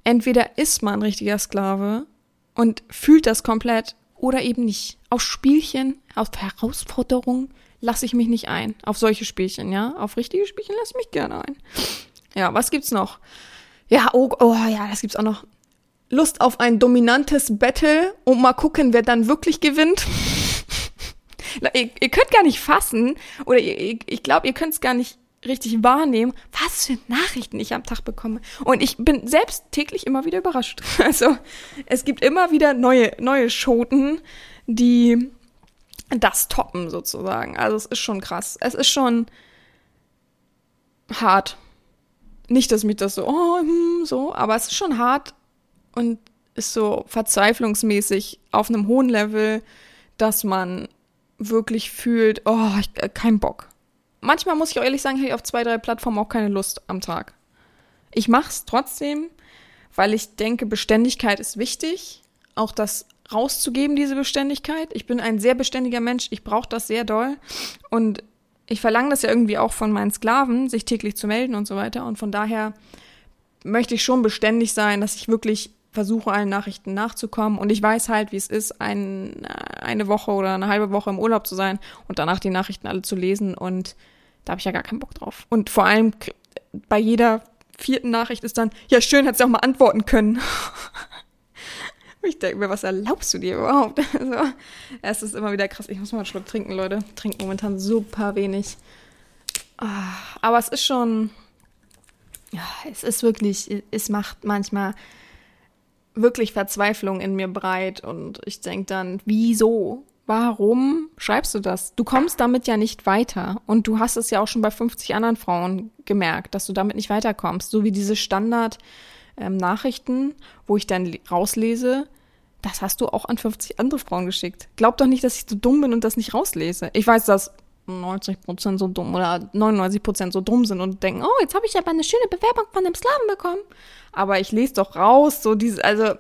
Speaker 1: Entweder ist man ein richtiger Sklave und fühlt das komplett oder eben nicht. Auf Spielchen, auf Herausforderungen lasse ich mich nicht ein. Auf solche Spielchen, ja. Auf richtige Spielchen lasse ich mich gerne ein. Ja, was gibt's noch? Ja, oh, oh ja, das gibt's auch noch. Lust auf ein dominantes Battle und mal gucken, wer dann wirklich gewinnt. ihr, ihr, könnt gar nicht fassen, oder ihr, ich glaube, ihr könnt es gar nicht richtig wahrnehmen, was für Nachrichten ich am Tag bekomme. Und ich bin selbst täglich immer wieder überrascht. Also es gibt immer wieder neue, neue Schoten, die das toppen sozusagen. Also es ist schon krass. Es ist schon hart. Nicht, dass mich das so, oh, hm, so, aber es ist schon hart, und ist so verzweiflungsmäßig auf einem hohen Level, dass man wirklich fühlt, oh, ich, äh, kein Bock. Manchmal muss ich auch ehrlich sagen, habe ich auf zwei, drei Plattformen auch keine Lust am Tag. Ich mache es trotzdem, weil ich denke, Beständigkeit ist wichtig. Auch das rauszugeben, diese Beständigkeit. Ich bin ein sehr beständiger Mensch. Ich brauche das sehr doll. Und ich verlange das ja irgendwie auch von meinen Sklaven, sich täglich zu melden und so weiter. Und von daher möchte ich schon beständig sein, dass ich wirklich versuche allen Nachrichten nachzukommen und ich weiß halt, wie es ist, ein, eine Woche oder eine halbe Woche im Urlaub zu sein und danach die Nachrichten alle zu lesen und da habe ich ja gar keinen Bock drauf. Und vor allem bei jeder vierten Nachricht ist dann, ja schön, hat sie auch mal antworten können. ich denke mir, was erlaubst du dir überhaupt? Also, es ist immer wieder krass. Ich muss mal einen Schluck trinken, Leute. Trinken momentan super wenig. Ah, aber es ist schon, ja, es ist wirklich, es macht manchmal wirklich Verzweiflung in mir breit und ich denke dann, wieso? Warum schreibst du das? Du kommst damit ja nicht weiter. Und du hast es ja auch schon bei 50 anderen Frauen gemerkt, dass du damit nicht weiterkommst. So wie diese Standard-Nachrichten, ähm, wo ich dann rauslese, das hast du auch an 50 andere Frauen geschickt. Glaub doch nicht, dass ich so dumm bin und das nicht rauslese. Ich weiß, dass 90 Prozent so dumm oder 99 Prozent so dumm sind und denken, oh, jetzt habe ich aber eine schöne Bewerbung von einem Slaven bekommen. Aber ich lese doch raus, so diese, also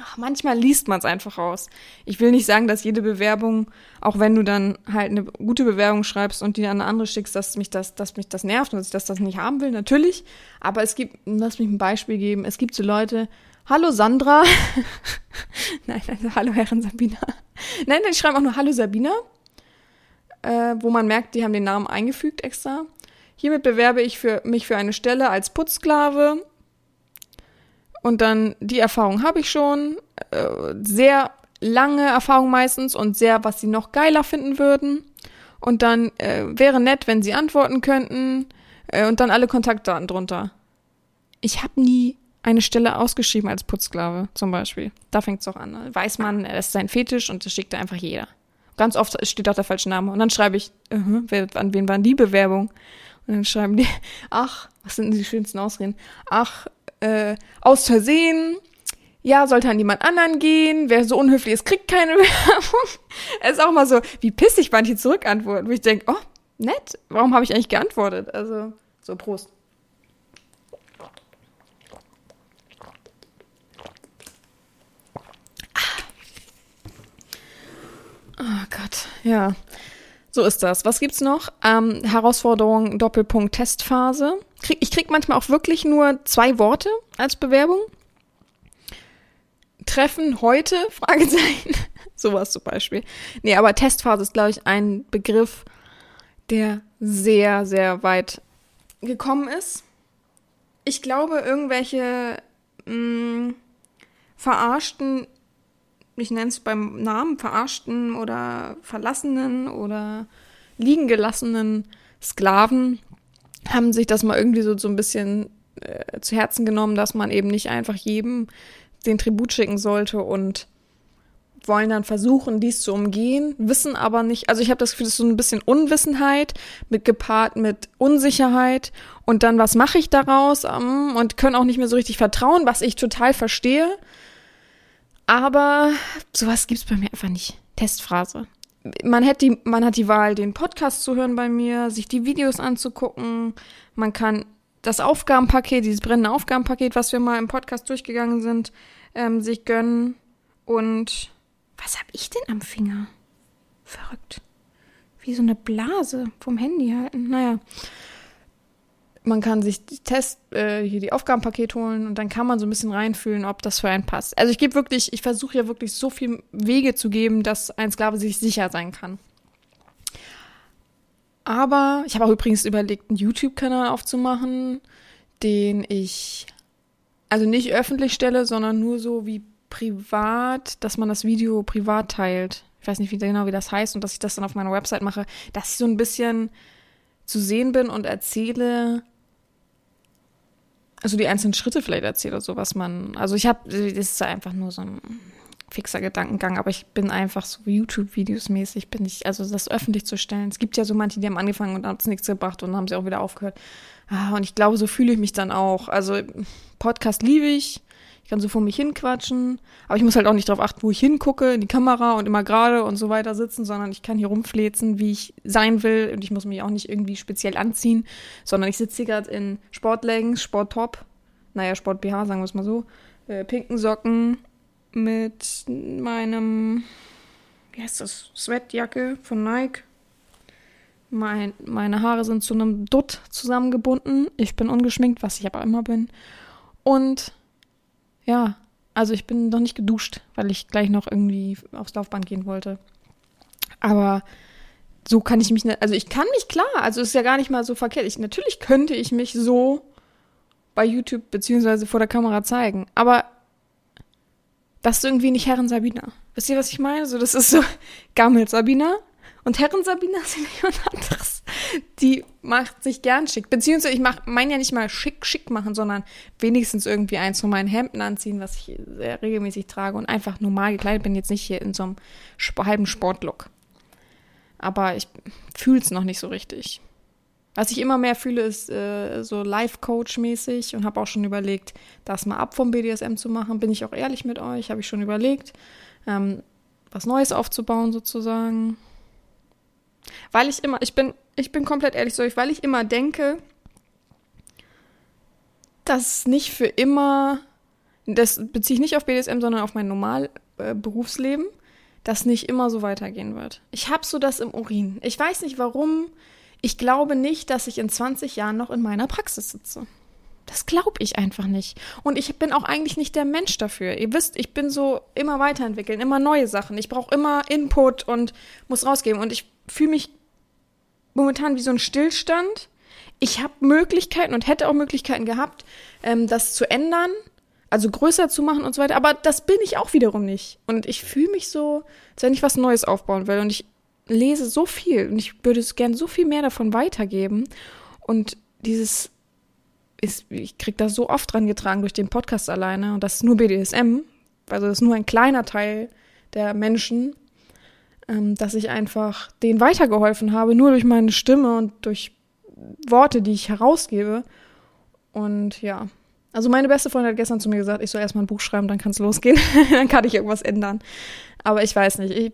Speaker 1: ach, manchmal liest man es einfach raus. Ich will nicht sagen, dass jede Bewerbung, auch wenn du dann halt eine gute Bewerbung schreibst und die an eine andere schickst, dass mich das, dass mich das nervt und dass ich das, das nicht haben will, natürlich. Aber es gibt, lass mich ein Beispiel geben, es gibt so Leute, Hallo Sandra. Nein, also hallo Herren Sabina. Nein, die schreiben auch nur Hallo Sabina, äh, wo man merkt, die haben den Namen eingefügt extra. Hiermit bewerbe ich für mich für eine Stelle als Putzsklave. Und dann, die Erfahrung habe ich schon. Äh, sehr lange Erfahrung meistens und sehr, was sie noch geiler finden würden. Und dann äh, wäre nett, wenn sie antworten könnten. Äh, und dann alle Kontaktdaten drunter. Ich habe nie eine Stelle ausgeschrieben als Putzsklave, zum Beispiel. Da fängt es auch an. Weiß man, er ist sein Fetisch und das schickt einfach jeder. Ganz oft steht auch der falsche Name. Und dann schreibe ich, uh -huh, wer, an wen waren die Bewerbungen? Und dann schreiben die, ach, was sind die schönsten Ausreden? Ach, äh, aus Versehen, ja, sollte an jemand anderen gehen, wer so unhöflich ist, kriegt keine Werbung. es ist auch mal so, wie pissig manche zurückantworten, wo ich denke, oh, nett, warum habe ich eigentlich geantwortet? Also, so, Prost. Oh Gott, ja. So ist das. Was gibt's noch? Ähm, Herausforderung Doppelpunkt Testphase. Krieg, ich krieg manchmal auch wirklich nur zwei Worte als Bewerbung. Treffen heute? Fragezeichen. Sowas zum Beispiel. Nee, aber Testphase ist, glaube ich, ein Begriff, der sehr, sehr weit gekommen ist. Ich glaube, irgendwelche mh, mm, verarschten ich nenne beim Namen, verarschten oder verlassenen oder liegen gelassenen Sklaven haben sich das mal irgendwie so, so ein bisschen äh, zu Herzen genommen, dass man eben nicht einfach jedem den Tribut schicken sollte und wollen dann versuchen, dies zu umgehen, wissen aber nicht, also ich habe das Gefühl, das ist so ein bisschen Unwissenheit mit gepaart mit Unsicherheit und dann, was mache ich daraus um, und können auch nicht mehr so richtig vertrauen, was ich total verstehe. Aber sowas gibt es bei mir einfach nicht. Testphrase. Man, hat die, man hat die Wahl, den Podcast zu hören bei mir, sich die Videos anzugucken. Man kann das Aufgabenpaket, dieses brennende Aufgabenpaket, was wir mal im Podcast durchgegangen sind, ähm, sich gönnen. Und was hab ich denn am Finger? Verrückt. Wie so eine Blase vom Handy halten. Naja man kann sich die Test, äh, hier die Aufgabenpaket holen und dann kann man so ein bisschen reinfühlen, ob das für einen passt. Also ich gebe wirklich, ich versuche ja wirklich so viel Wege zu geben, dass ein Sklave sich sicher sein kann. Aber ich habe auch übrigens überlegt, einen YouTube-Kanal aufzumachen, den ich also nicht öffentlich stelle, sondern nur so wie privat, dass man das Video privat teilt. Ich weiß nicht wie genau, wie das heißt und dass ich das dann auf meiner Website mache, dass ich so ein bisschen zu sehen bin und erzähle, also die einzelnen Schritte vielleicht erzähle oder so, was man, also ich habe, das ist einfach nur so ein fixer Gedankengang, aber ich bin einfach so YouTube-Videos mäßig, bin ich, also das öffentlich zu stellen. Es gibt ja so manche, die haben angefangen und haben es nichts gebracht und haben sie auch wieder aufgehört. Ah, und ich glaube, so fühle ich mich dann auch. Also Podcast liebe ich, ich kann so vor mich hinquatschen, aber ich muss halt auch nicht darauf achten, wo ich hingucke, in die Kamera und immer gerade und so weiter sitzen, sondern ich kann hier rumflezen, wie ich sein will und ich muss mich auch nicht irgendwie speziell anziehen, sondern ich sitze hier gerade in Sportleggings, Sporttop, naja, Sport BH, sagen wir es mal so, äh, pinken Socken mit meinem, wie heißt das, Sweatjacke von Nike. Mein, meine Haare sind zu einem Dutt zusammengebunden. Ich bin ungeschminkt, was ich aber immer bin. Und ja, also ich bin noch nicht geduscht, weil ich gleich noch irgendwie aufs Laufband gehen wollte. Aber so kann ich mich nicht, also ich kann mich klar, also ist ja gar nicht mal so verkehrt. Ich, natürlich könnte ich mich so bei YouTube beziehungsweise vor der Kamera zeigen, aber das ist irgendwie nicht Herren Sabina. Wisst ihr, was ich meine? So, das ist so Gammel Sabina und Herren Sabina sind jemand anderes. Die macht sich gern schick. Beziehungsweise ich meine ja nicht mal schick, schick machen, sondern wenigstens irgendwie eins von meinen Hemden anziehen, was ich sehr regelmäßig trage und einfach normal gekleidet bin. Jetzt nicht hier in so einem halben Sportlook. Aber ich fühle es noch nicht so richtig. Was ich immer mehr fühle, ist äh, so Life-Coach-mäßig und habe auch schon überlegt, das mal ab vom BDSM zu machen. Bin ich auch ehrlich mit euch, habe ich schon überlegt, ähm, was Neues aufzubauen sozusagen. Weil ich immer, ich bin, ich bin komplett ehrlich zu euch, weil ich immer denke, dass nicht für immer, das beziehe ich nicht auf BDSM, sondern auf mein normal äh, Berufsleben, das nicht immer so weitergehen wird. Ich habe so das im Urin. Ich weiß nicht warum. Ich glaube nicht, dass ich in 20 Jahren noch in meiner Praxis sitze. Das glaube ich einfach nicht. Und ich bin auch eigentlich nicht der Mensch dafür. Ihr wisst, ich bin so immer weiterentwickeln, immer neue Sachen. Ich brauche immer Input und muss rausgeben. Und ich fühle mich momentan wie so ein Stillstand. Ich habe Möglichkeiten und hätte auch Möglichkeiten gehabt, ähm, das zu ändern, also größer zu machen und so weiter. Aber das bin ich auch wiederum nicht. Und ich fühle mich so, als wenn ich was Neues aufbauen will. Und ich lese so viel und ich würde es gern so viel mehr davon weitergeben. Und dieses ist, ich krieg da so oft dran getragen durch den Podcast alleine und das ist nur BDSM, also das ist nur ein kleiner Teil der Menschen, dass ich einfach denen weitergeholfen habe, nur durch meine Stimme und durch Worte, die ich herausgebe. Und ja, also meine beste Freundin hat gestern zu mir gesagt, ich soll erstmal ein Buch schreiben, dann kann es losgehen, dann kann ich irgendwas ändern. Aber ich weiß nicht, ich,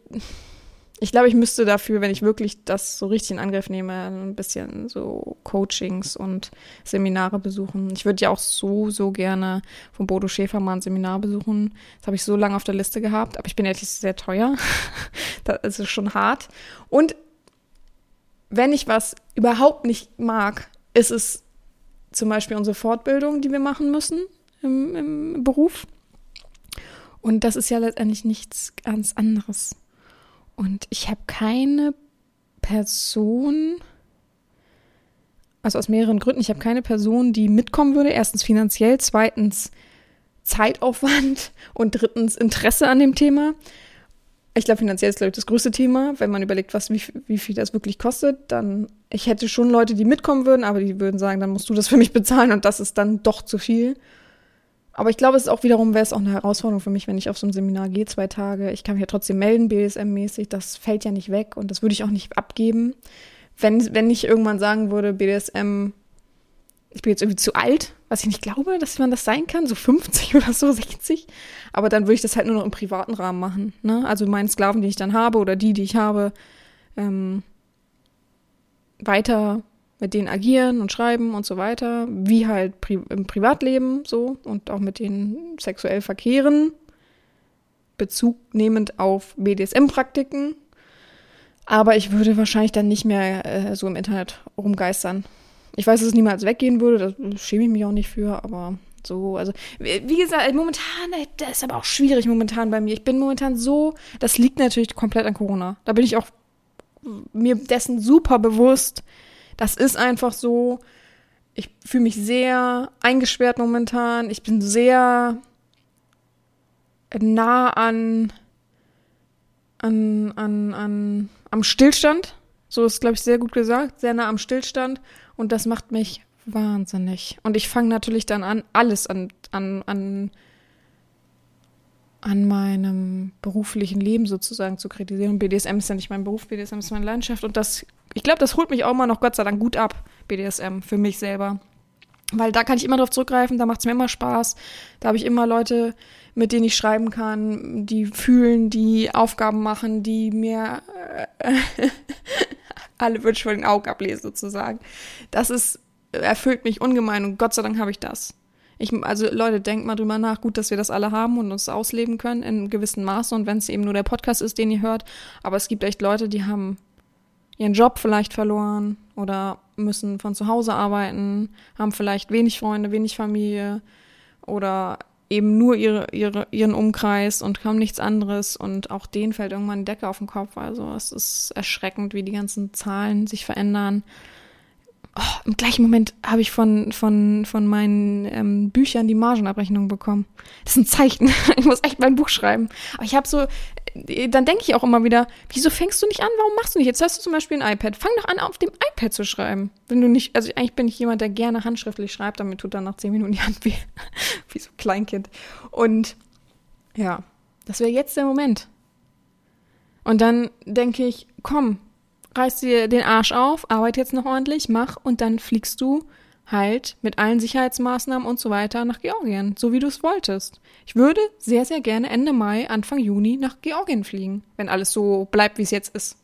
Speaker 1: ich glaube, ich müsste dafür, wenn ich wirklich das so richtig in Angriff nehme, ein bisschen so Coachings und Seminare besuchen. Ich würde ja auch so, so gerne von Bodo Schäfer mal ein Seminar besuchen. Das habe ich so lange auf der Liste gehabt, aber ich bin ehrlich sehr teuer. das ist schon hart. Und wenn ich was überhaupt nicht mag, ist es zum Beispiel unsere Fortbildung, die wir machen müssen im, im Beruf. Und das ist ja letztendlich nichts ganz anderes. Und ich habe keine Person, also aus mehreren Gründen, ich habe keine Person, die mitkommen würde. Erstens finanziell, zweitens Zeitaufwand und drittens Interesse an dem Thema. Ich glaube, finanziell ist, glaube ich, das größte Thema. Wenn man überlegt, was, wie, wie viel das wirklich kostet, dann, ich hätte schon Leute, die mitkommen würden, aber die würden sagen, dann musst du das für mich bezahlen und das ist dann doch zu viel. Aber ich glaube, es ist auch wiederum, wäre es auch eine Herausforderung für mich, wenn ich auf so ein Seminar gehe, zwei Tage. Ich kann mich ja trotzdem melden, BDSM-mäßig. Das fällt ja nicht weg und das würde ich auch nicht abgeben. Wenn, wenn ich irgendwann sagen würde, BDSM, ich bin jetzt irgendwie zu alt, was ich nicht glaube, dass man das sein kann, so 50 oder so, 60. Aber dann würde ich das halt nur noch im privaten Rahmen machen. Ne? Also meinen Sklaven, die ich dann habe oder die, die ich habe, ähm, weiter mit denen agieren und schreiben und so weiter, wie halt pri im Privatleben so und auch mit denen sexuell verkehren, Bezug nehmend auf BDSM-Praktiken. Aber ich würde wahrscheinlich dann nicht mehr äh, so im Internet rumgeistern. Ich weiß, dass es niemals weggehen würde, da schäme ich mich auch nicht für, aber so, also wie gesagt, momentan, das ist aber auch schwierig momentan bei mir. Ich bin momentan so, das liegt natürlich komplett an Corona. Da bin ich auch mir dessen super bewusst, das ist einfach so. Ich fühle mich sehr eingesperrt momentan. Ich bin sehr nah an, an, an, an, am Stillstand. So ist, glaube ich, sehr gut gesagt. Sehr nah am Stillstand. Und das macht mich wahnsinnig. Und ich fange natürlich dann an, alles an, an, an an meinem beruflichen Leben sozusagen zu kritisieren. BDSM ist ja nicht mein Beruf, BDSM ist meine Leidenschaft. Und das, ich glaube, das holt mich auch immer noch Gott sei Dank gut ab, BDSM, für mich selber. Weil da kann ich immer drauf zurückgreifen, da macht es mir immer Spaß. Da habe ich immer Leute, mit denen ich schreiben kann, die fühlen, die Aufgaben machen, die mir äh, alle Wünsche vor den Augen ablesen sozusagen. Das ist, erfüllt mich ungemein und Gott sei Dank habe ich das. Ich, also Leute, denkt mal drüber nach. Gut, dass wir das alle haben und uns ausleben können in gewissem Maße und wenn es eben nur der Podcast ist, den ihr hört. Aber es gibt echt Leute, die haben ihren Job vielleicht verloren oder müssen von zu Hause arbeiten, haben vielleicht wenig Freunde, wenig Familie oder eben nur ihre, ihre, ihren Umkreis und haben nichts anderes und auch denen fällt irgendwann eine Decke auf den Kopf. Also es ist erschreckend, wie die ganzen Zahlen sich verändern oh, im gleichen Moment habe ich von, von, von meinen ähm, Büchern die Margenabrechnung bekommen. Das ist ein Zeichen. ich muss echt mein Buch schreiben. Aber ich habe so, äh, dann denke ich auch immer wieder, wieso fängst du nicht an? Warum machst du nicht? Jetzt hast du zum Beispiel ein iPad. Fang doch an, auf dem iPad zu schreiben. Wenn du nicht, also eigentlich bin ich jemand, der gerne handschriftlich schreibt, damit tut dann nach zehn Minuten die Hand weh. wie so ein Kleinkind. Und ja, das wäre jetzt der Moment. Und dann denke ich, komm, reiß dir den Arsch auf, arbeite jetzt noch ordentlich, mach und dann fliegst du halt mit allen Sicherheitsmaßnahmen und so weiter nach Georgien, so wie du es wolltest. Ich würde sehr, sehr gerne Ende Mai, Anfang Juni nach Georgien fliegen, wenn alles so bleibt, wie es jetzt ist.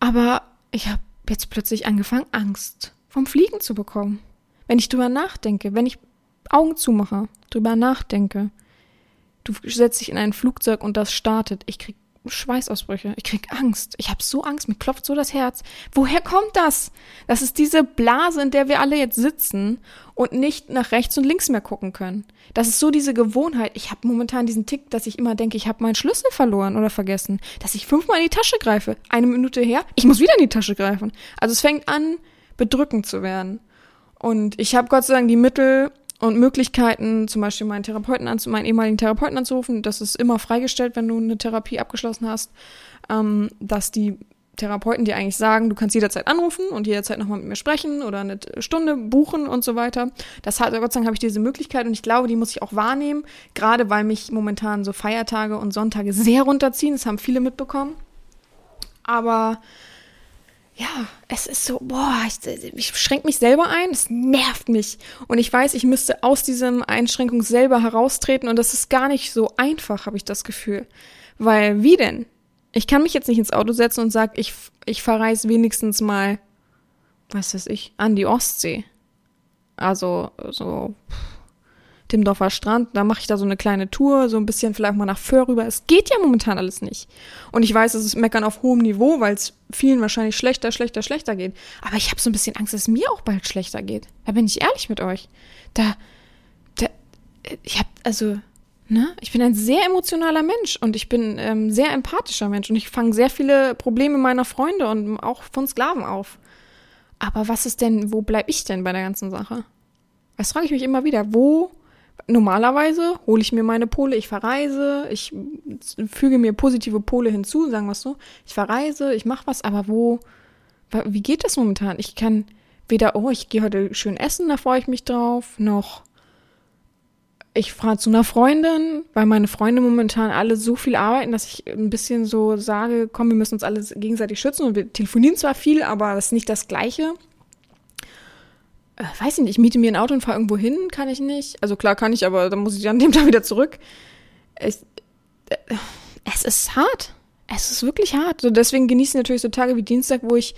Speaker 1: Aber ich habe jetzt plötzlich angefangen, Angst vom Fliegen zu bekommen. Wenn ich drüber nachdenke, wenn ich Augen zumache, drüber nachdenke, du setzt dich in ein Flugzeug und das startet, ich krieg Schweißausbrüche. Ich krieg Angst. Ich habe so Angst. Mir klopft so das Herz. Woher kommt das? Das ist diese Blase, in der wir alle jetzt sitzen und nicht nach rechts und links mehr gucken können. Das ist so diese Gewohnheit. Ich habe momentan diesen Tick, dass ich immer denke, ich habe meinen Schlüssel verloren oder vergessen. Dass ich fünfmal in die Tasche greife. Eine Minute her, ich muss wieder in die Tasche greifen. Also es fängt an, bedrückend zu werden. Und ich habe Gott sei Dank die Mittel und Möglichkeiten, zum Beispiel meinen Therapeuten anzu meinen ehemaligen Therapeuten anzurufen. Das ist immer freigestellt, wenn du eine Therapie abgeschlossen hast, ähm, dass die Therapeuten dir eigentlich sagen, du kannst jederzeit anrufen und jederzeit nochmal mit mir sprechen oder eine Stunde buchen und so weiter. Das hat, Gott sei Dank habe ich diese Möglichkeit und ich glaube, die muss ich auch wahrnehmen, gerade weil mich momentan so Feiertage und Sonntage sehr runterziehen. Das haben viele mitbekommen. Aber ja, es ist so, boah, ich, ich schränke mich selber ein, es nervt mich. Und ich weiß, ich müsste aus diesem Einschränkung selber heraustreten und das ist gar nicht so einfach, habe ich das Gefühl. Weil, wie denn? Ich kann mich jetzt nicht ins Auto setzen und sag, ich, ich verreise wenigstens mal, was weiß ich, an die Ostsee. Also, so, Timmendorfer Strand, da mache ich da so eine kleine Tour, so ein bisschen vielleicht mal nach Föhr rüber. Es geht ja momentan alles nicht. Und ich weiß, es ist Meckern auf hohem Niveau, weil es vielen wahrscheinlich schlechter, schlechter, schlechter geht. Aber ich habe so ein bisschen Angst, dass es mir auch bald schlechter geht. Da bin ich ehrlich mit euch. Da, da, ich habe, also, ne, ich bin ein sehr emotionaler Mensch und ich bin ähm, sehr empathischer Mensch und ich fange sehr viele Probleme meiner Freunde und auch von Sklaven auf. Aber was ist denn, wo bleib ich denn bei der ganzen Sache? Das frage ich mich immer wieder. Wo normalerweise hole ich mir meine Pole, ich verreise, ich füge mir positive Pole hinzu, sagen wir es so. Ich verreise, ich mache was, aber wo, wie geht das momentan? Ich kann weder, oh, ich gehe heute schön essen, da freue ich mich drauf, noch ich fahre zu einer Freundin, weil meine Freunde momentan alle so viel arbeiten, dass ich ein bisschen so sage, komm, wir müssen uns alle gegenseitig schützen und wir telefonieren zwar viel, aber das ist nicht das Gleiche äh, weiß ich nicht, ich miete mir ein Auto und fahre irgendwo hin, kann ich nicht. Also klar kann ich, aber dann muss ich an dem Tag wieder zurück. Ich, äh, es ist hart. Es ist wirklich hart. So, deswegen genieße ich natürlich so Tage wie Dienstag, wo ich,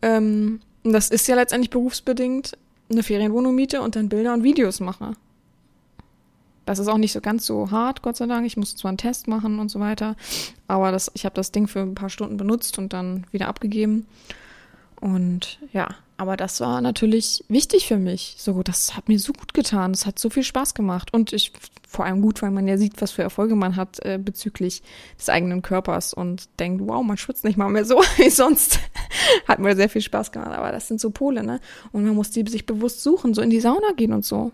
Speaker 1: ähm, das ist ja letztendlich berufsbedingt, eine Ferienwohnung miete und dann Bilder und Videos mache. Das ist auch nicht so ganz so hart, Gott sei Dank. Ich musste zwar einen Test machen und so weiter, aber das, ich habe das Ding für ein paar Stunden benutzt und dann wieder abgegeben. Und ja, aber das war natürlich wichtig für mich. So, das hat mir so gut getan. Es hat so viel Spaß gemacht. Und ich, vor allem gut, weil man ja sieht, was für Erfolge man hat äh, bezüglich des eigenen Körpers und denkt, wow, man schwitzt nicht mal mehr so wie sonst. hat mir sehr viel Spaß gemacht. Aber das sind so Pole, ne? Und man muss die sich bewusst suchen, so in die Sauna gehen und so.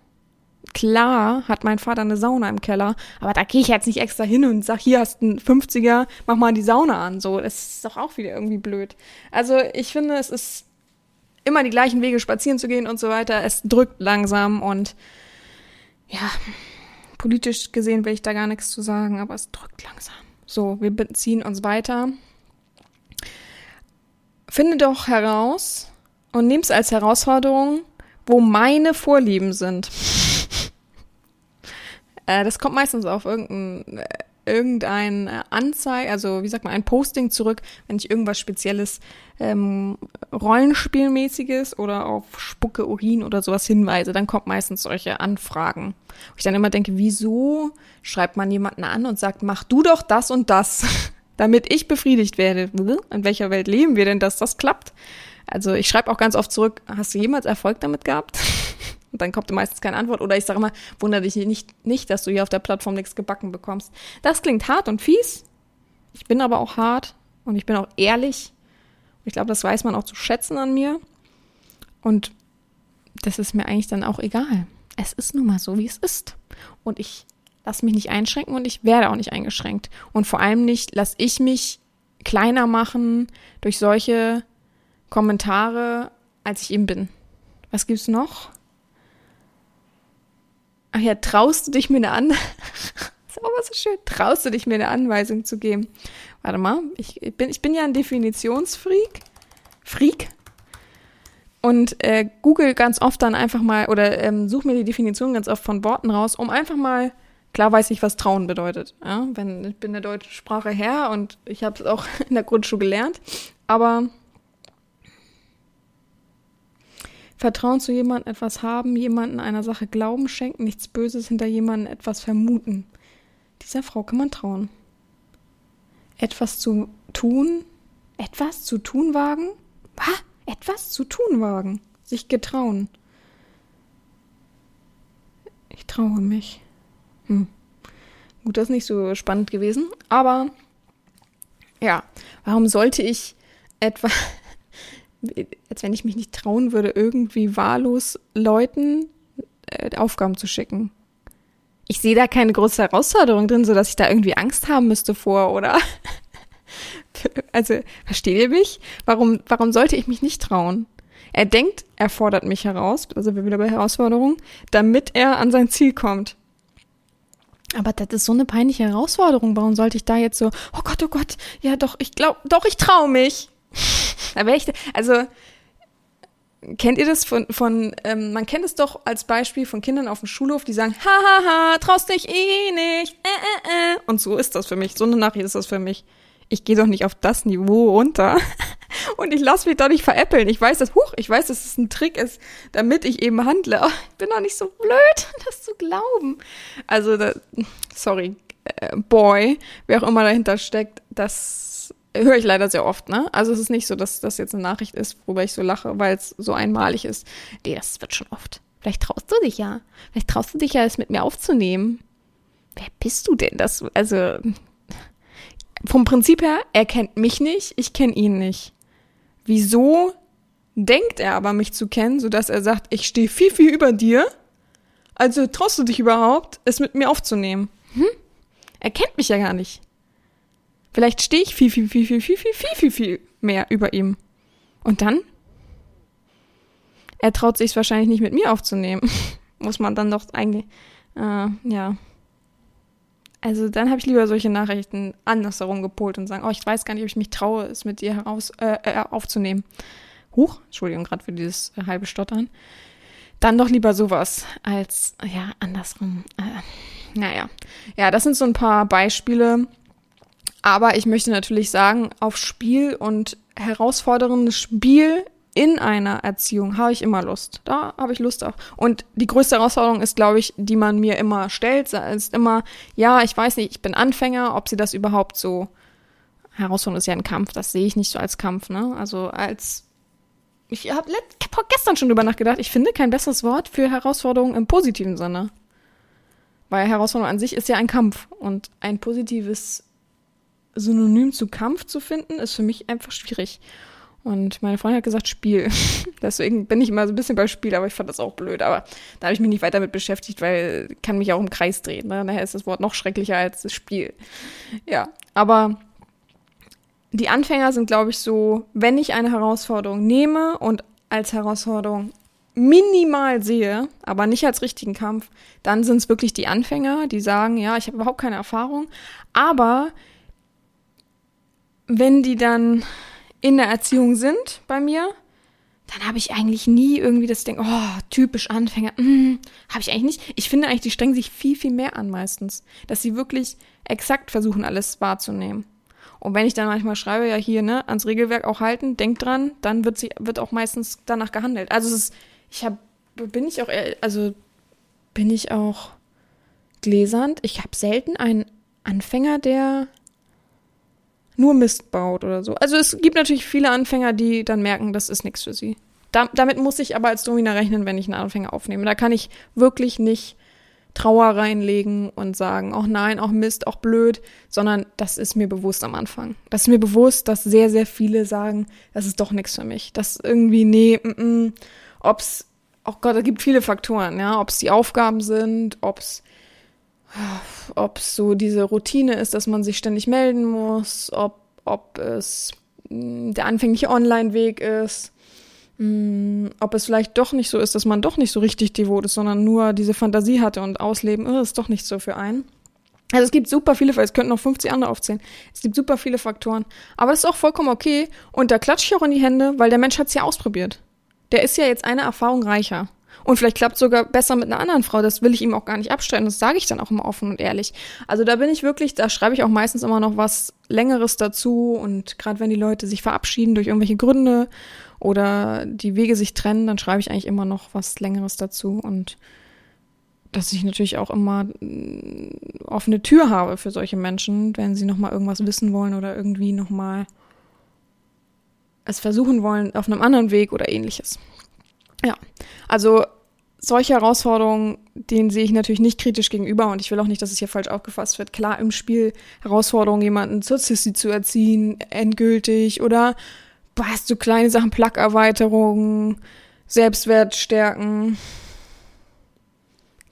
Speaker 1: Klar hat mein Vater eine Sauna im Keller, aber da gehe ich jetzt nicht extra hin und sag, hier hast du einen 50er, mach mal die Sauna an. So, das ist doch auch wieder irgendwie blöd. Also ich finde, es ist immer die gleichen Wege spazieren zu gehen und so weiter. Es drückt langsam und ja, politisch gesehen will ich da gar nichts zu sagen, aber es drückt langsam. So, wir beziehen uns weiter. Finde doch heraus und nimm es als Herausforderung, wo meine Vorlieben sind. äh, das kommt meistens auf irgendein äh, irgendein äh, Anzeige, also wie sagt man, ein Posting zurück, wenn ich irgendwas Spezielles, ähm, Rollenspielmäßiges oder auf Spucke, Urin oder sowas hinweise, dann kommt meistens solche Anfragen. Wo ich dann immer denke, wieso schreibt man jemanden an und sagt, mach du doch das und das, damit ich befriedigt werde. In welcher Welt leben wir denn, dass das klappt? Also ich schreibe auch ganz oft zurück, hast du jemals Erfolg damit gehabt? Und dann kommt meistens keine Antwort. Oder ich sage immer, wundere dich nicht, nicht, dass du hier auf der Plattform nichts gebacken bekommst. Das klingt hart und fies. Ich bin aber auch hart und ich bin auch ehrlich. Ich glaube, das weiß man auch zu schätzen an mir. Und das ist mir eigentlich dann auch egal. Es ist nun mal so, wie es ist. Und ich lasse mich nicht einschränken und ich werde auch nicht eingeschränkt. Und vor allem nicht lasse ich mich kleiner machen durch solche Kommentare, als ich eben bin. Was gibt's noch? Ach ja, traust du dich mir eine An ist was so schön. Traust du dich mir eine Anweisung zu geben? Warte mal, ich, bin, ich bin ja ein Definitionsfreak. Freak. Und äh, google ganz oft dann einfach mal oder ähm, such mir die Definition ganz oft von Worten raus, um einfach mal klar weiß ich, was trauen bedeutet. Ja? Wenn ich bin der deutschen Sprache her und ich habe es auch in der Grundschule gelernt, aber Vertrauen zu jemandem etwas haben, jemanden einer Sache Glauben schenken, nichts Böses hinter jemandem etwas vermuten. Dieser Frau kann man trauen. etwas zu tun, etwas zu tun wagen? Was? Etwas zu tun wagen, sich getrauen. Ich traue mich. Hm. Gut, das ist nicht so spannend gewesen, aber ja, warum sollte ich etwa, als wenn ich mich nicht trauen würde, irgendwie wahllos Leuten äh, Aufgaben zu schicken? Ich sehe da keine große Herausforderung drin, so dass ich da irgendwie Angst haben müsste vor, oder? also, versteht ihr mich? Warum, warum sollte ich mich nicht trauen? Er denkt, er fordert mich heraus, also wir wieder bei Herausforderungen, damit er an sein Ziel kommt. Aber das ist so eine peinliche Herausforderung. Warum sollte ich da jetzt so, oh Gott, oh Gott, ja doch, ich glaube, doch, ich traue mich. Da wäre also, kennt ihr das von, von ähm, man kennt es doch als Beispiel von Kindern auf dem Schulhof, die sagen, hahaha, traust dich eh nicht, äh, äh, äh. Und so ist das für mich, so eine Nachricht ist das für mich ich gehe doch nicht auf das Niveau runter. Und ich lasse mich doch nicht veräppeln. Ich weiß, dass, huch, ich weiß, dass es ein Trick ist, damit ich eben handle. Oh, ich bin doch nicht so blöd, das zu glauben. Also, da, sorry, äh, Boy, wer auch immer dahinter steckt, das höre ich leider sehr oft, ne? Also es ist nicht so, dass das jetzt eine Nachricht ist, worüber ich so lache, weil es so einmalig ist. Nee, das wird schon oft. Vielleicht traust du dich ja. Vielleicht traust du dich ja, es mit mir aufzunehmen. Wer bist du denn? Das, also, vom Prinzip her, er kennt mich nicht, ich kenne ihn nicht. Wieso denkt er aber, mich zu kennen, sodass er sagt, ich stehe viel, viel über dir? Also traust du dich überhaupt, es mit mir aufzunehmen? Hm? Er kennt mich ja gar nicht. Vielleicht stehe ich viel, viel, viel, viel, viel, viel, viel, viel, viel mehr über ihm. Und dann? Er traut sich wahrscheinlich nicht mit mir aufzunehmen. Muss man dann doch eigentlich, äh, ja. Also dann habe ich lieber solche Nachrichten andersherum gepolt und sagen, oh, ich weiß gar nicht, ob ich mich traue, es mit dir heraus äh, äh, aufzunehmen. Huch, Entschuldigung, gerade für dieses halbe Stottern. Dann doch lieber sowas als, ja, andersrum. Äh, naja. Ja, das sind so ein paar Beispiele. Aber ich möchte natürlich sagen, auf Spiel und herausforderndes Spiel in einer Erziehung habe ich immer Lust. Da habe ich Lust auf. Und die größte Herausforderung ist, glaube ich, die man mir immer stellt, ist immer, ja, ich weiß nicht, ich bin Anfänger, ob sie das überhaupt so. Herausforderung ist ja ein Kampf, das sehe ich nicht so als Kampf, ne? Also als. Ich habe hab gestern schon drüber nachgedacht, ich finde kein besseres Wort für Herausforderung im positiven Sinne. Weil Herausforderung an sich ist ja ein Kampf. Und ein positives Synonym zu Kampf zu finden, ist für mich einfach schwierig. Und meine Freundin hat gesagt, Spiel. Deswegen bin ich immer so ein bisschen bei Spiel, aber ich fand das auch blöd. Aber da habe ich mich nicht weiter mit beschäftigt, weil kann mich auch im Kreis drehen. Ne? Daher ist das Wort noch schrecklicher als das Spiel. Ja, aber die Anfänger sind, glaube ich, so, wenn ich eine Herausforderung nehme und als Herausforderung minimal sehe, aber nicht als richtigen Kampf, dann sind es wirklich die Anfänger, die sagen, ja, ich habe überhaupt keine Erfahrung. Aber wenn die dann in der Erziehung sind bei mir, dann habe ich eigentlich nie irgendwie das Ding, oh, typisch Anfänger, mm, habe ich eigentlich nicht. Ich finde eigentlich, die strengen sich viel, viel mehr an meistens, dass sie wirklich exakt versuchen, alles wahrzunehmen. Und wenn ich dann manchmal schreibe, ja hier, ne, ans Regelwerk auch halten, denk dran, dann wird sie, wird auch meistens danach gehandelt. Also es ist, ich habe, bin ich auch, also bin ich auch gläsernd. Ich habe selten einen Anfänger, der nur Mist baut oder so. Also es gibt natürlich viele Anfänger, die dann merken, das ist nichts für sie. Da, damit muss ich aber als Domina rechnen, wenn ich einen Anfänger aufnehme. Da kann ich wirklich nicht Trauer reinlegen und sagen, auch nein, auch Mist, auch blöd, sondern das ist mir bewusst am Anfang. Das ist mir bewusst, dass sehr, sehr viele sagen, das ist doch nichts für mich. Das irgendwie, nee, mm, mm, ob's, oh Gott, es gibt viele Faktoren, ja, ob's die Aufgaben sind, ob's ob es so diese Routine ist, dass man sich ständig melden muss, ob, ob es mm, der anfängliche Online-Weg ist, mm, ob es vielleicht doch nicht so ist, dass man doch nicht so richtig devot ist, sondern nur diese Fantasie hatte und ausleben, oh, ist doch nicht so für einen. Also es gibt super viele, es könnten noch 50 andere aufzählen. Es gibt super viele Faktoren. Aber das ist auch vollkommen okay. Und da klatsche ich auch in die Hände, weil der Mensch hat es ja ausprobiert. Der ist ja jetzt eine Erfahrung reicher. Und vielleicht klappt es sogar besser mit einer anderen Frau. Das will ich ihm auch gar nicht abstellen. Das sage ich dann auch immer offen und ehrlich. Also da bin ich wirklich, da schreibe ich auch meistens immer noch was Längeres dazu. Und gerade wenn die Leute sich verabschieden durch irgendwelche Gründe oder die Wege sich trennen, dann schreibe ich eigentlich immer noch was Längeres dazu. Und dass ich natürlich auch immer mm, offene Tür habe für solche Menschen, wenn sie nochmal irgendwas wissen wollen oder irgendwie nochmal es versuchen wollen auf einem anderen Weg oder ähnliches. Ja, also solche Herausforderungen, denen sehe ich natürlich nicht kritisch gegenüber und ich will auch nicht, dass es hier falsch aufgefasst wird. Klar, im Spiel Herausforderungen, jemanden zur Sissy zu erziehen, endgültig oder hast du kleine Sachen, Plug-Erweiterungen, Selbstwert stärken,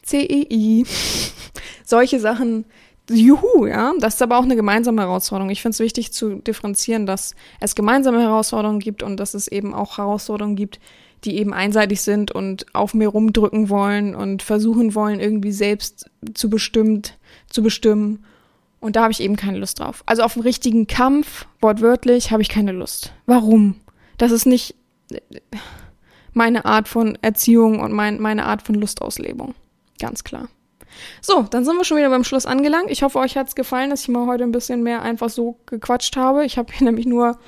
Speaker 1: CEI, solche Sachen, juhu, ja, das ist aber auch eine gemeinsame Herausforderung. Ich finde es wichtig zu differenzieren, dass es gemeinsame Herausforderungen gibt und dass es eben auch Herausforderungen gibt, die eben einseitig sind und auf mir rumdrücken wollen und versuchen wollen, irgendwie selbst zu bestimmt, zu bestimmen. Und da habe ich eben keine Lust drauf. Also auf einen richtigen Kampf, wortwörtlich, habe ich keine Lust. Warum? Das ist nicht meine Art von Erziehung und mein, meine Art von Lustauslebung. Ganz klar. So, dann sind wir schon wieder beim Schluss angelangt. Ich hoffe, euch hat es gefallen, dass ich mal heute ein bisschen mehr einfach so gequatscht habe. Ich habe hier nämlich nur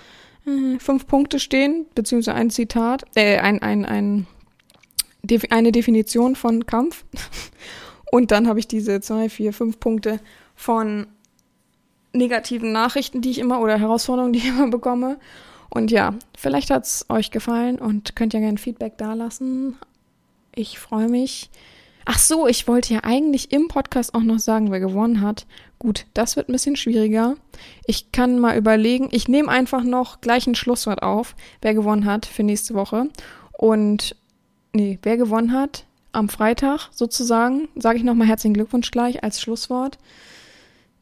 Speaker 1: fünf Punkte stehen, beziehungsweise ein Zitat, äh, ein, ein, ein, eine Definition von Kampf. Und dann habe ich diese zwei, vier, fünf Punkte von negativen Nachrichten, die ich immer oder Herausforderungen, die ich immer bekomme. Und ja, vielleicht hat es euch gefallen und könnt ja gerne Feedback dalassen. Ich freue mich. Ach so, ich wollte ja eigentlich im Podcast auch noch sagen, wer gewonnen hat. Gut, das wird ein bisschen schwieriger. Ich kann mal überlegen. Ich nehme einfach noch gleich ein Schlusswort auf, wer gewonnen hat für nächste Woche. Und nee, wer gewonnen hat am Freitag sozusagen, sage ich nochmal herzlichen Glückwunsch gleich als Schlusswort.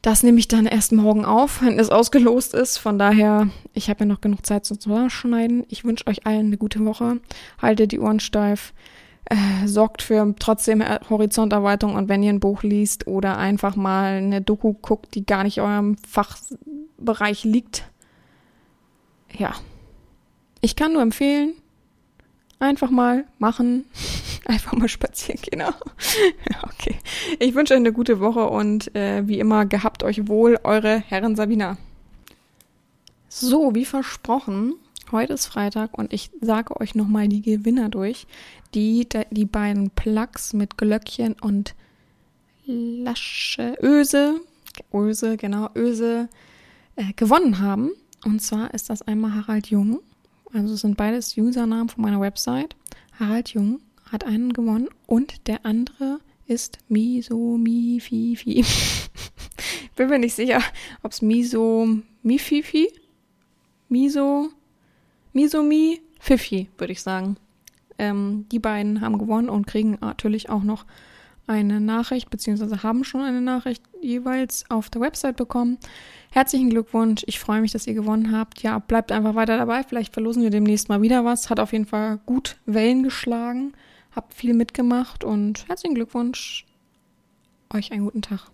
Speaker 1: Das nehme ich dann erst morgen auf, wenn es ausgelost ist. Von daher, ich habe ja noch genug Zeit zum Zusammenschneiden. Ich wünsche euch allen eine gute Woche. Haltet die Ohren steif äh, sorgt für trotzdem Horizonterweiterung und wenn ihr ein Buch liest oder einfach mal eine Doku guckt, die gar nicht eurem Fachbereich liegt. Ja. Ich kann nur empfehlen, einfach mal machen, einfach mal spazieren gehen. Okay. Ich wünsche euch eine gute Woche und äh, wie immer gehabt euch wohl, eure Herren Sabina. So, wie versprochen, Heute ist Freitag und ich sage euch nochmal die Gewinner durch, die die beiden Plugs mit Glöckchen und Lasche, Öse, Öse, genau, Öse äh, gewonnen haben. Und zwar ist das einmal Harald Jung. Also sind beides Usernamen von meiner Website. Harald Jung hat einen gewonnen und der andere ist Miso Mififi. Bin mir nicht sicher, ob es Miso Mififi, Miso Misumi, Fifi, würde ich sagen. Ähm, die beiden haben gewonnen und kriegen natürlich auch noch eine Nachricht, beziehungsweise haben schon eine Nachricht jeweils auf der Website bekommen. Herzlichen Glückwunsch. Ich freue mich, dass ihr gewonnen habt. Ja, bleibt einfach weiter dabei. Vielleicht verlosen wir demnächst mal wieder was. Hat auf jeden Fall gut Wellen geschlagen. Habt viel mitgemacht und herzlichen Glückwunsch. Euch einen guten Tag.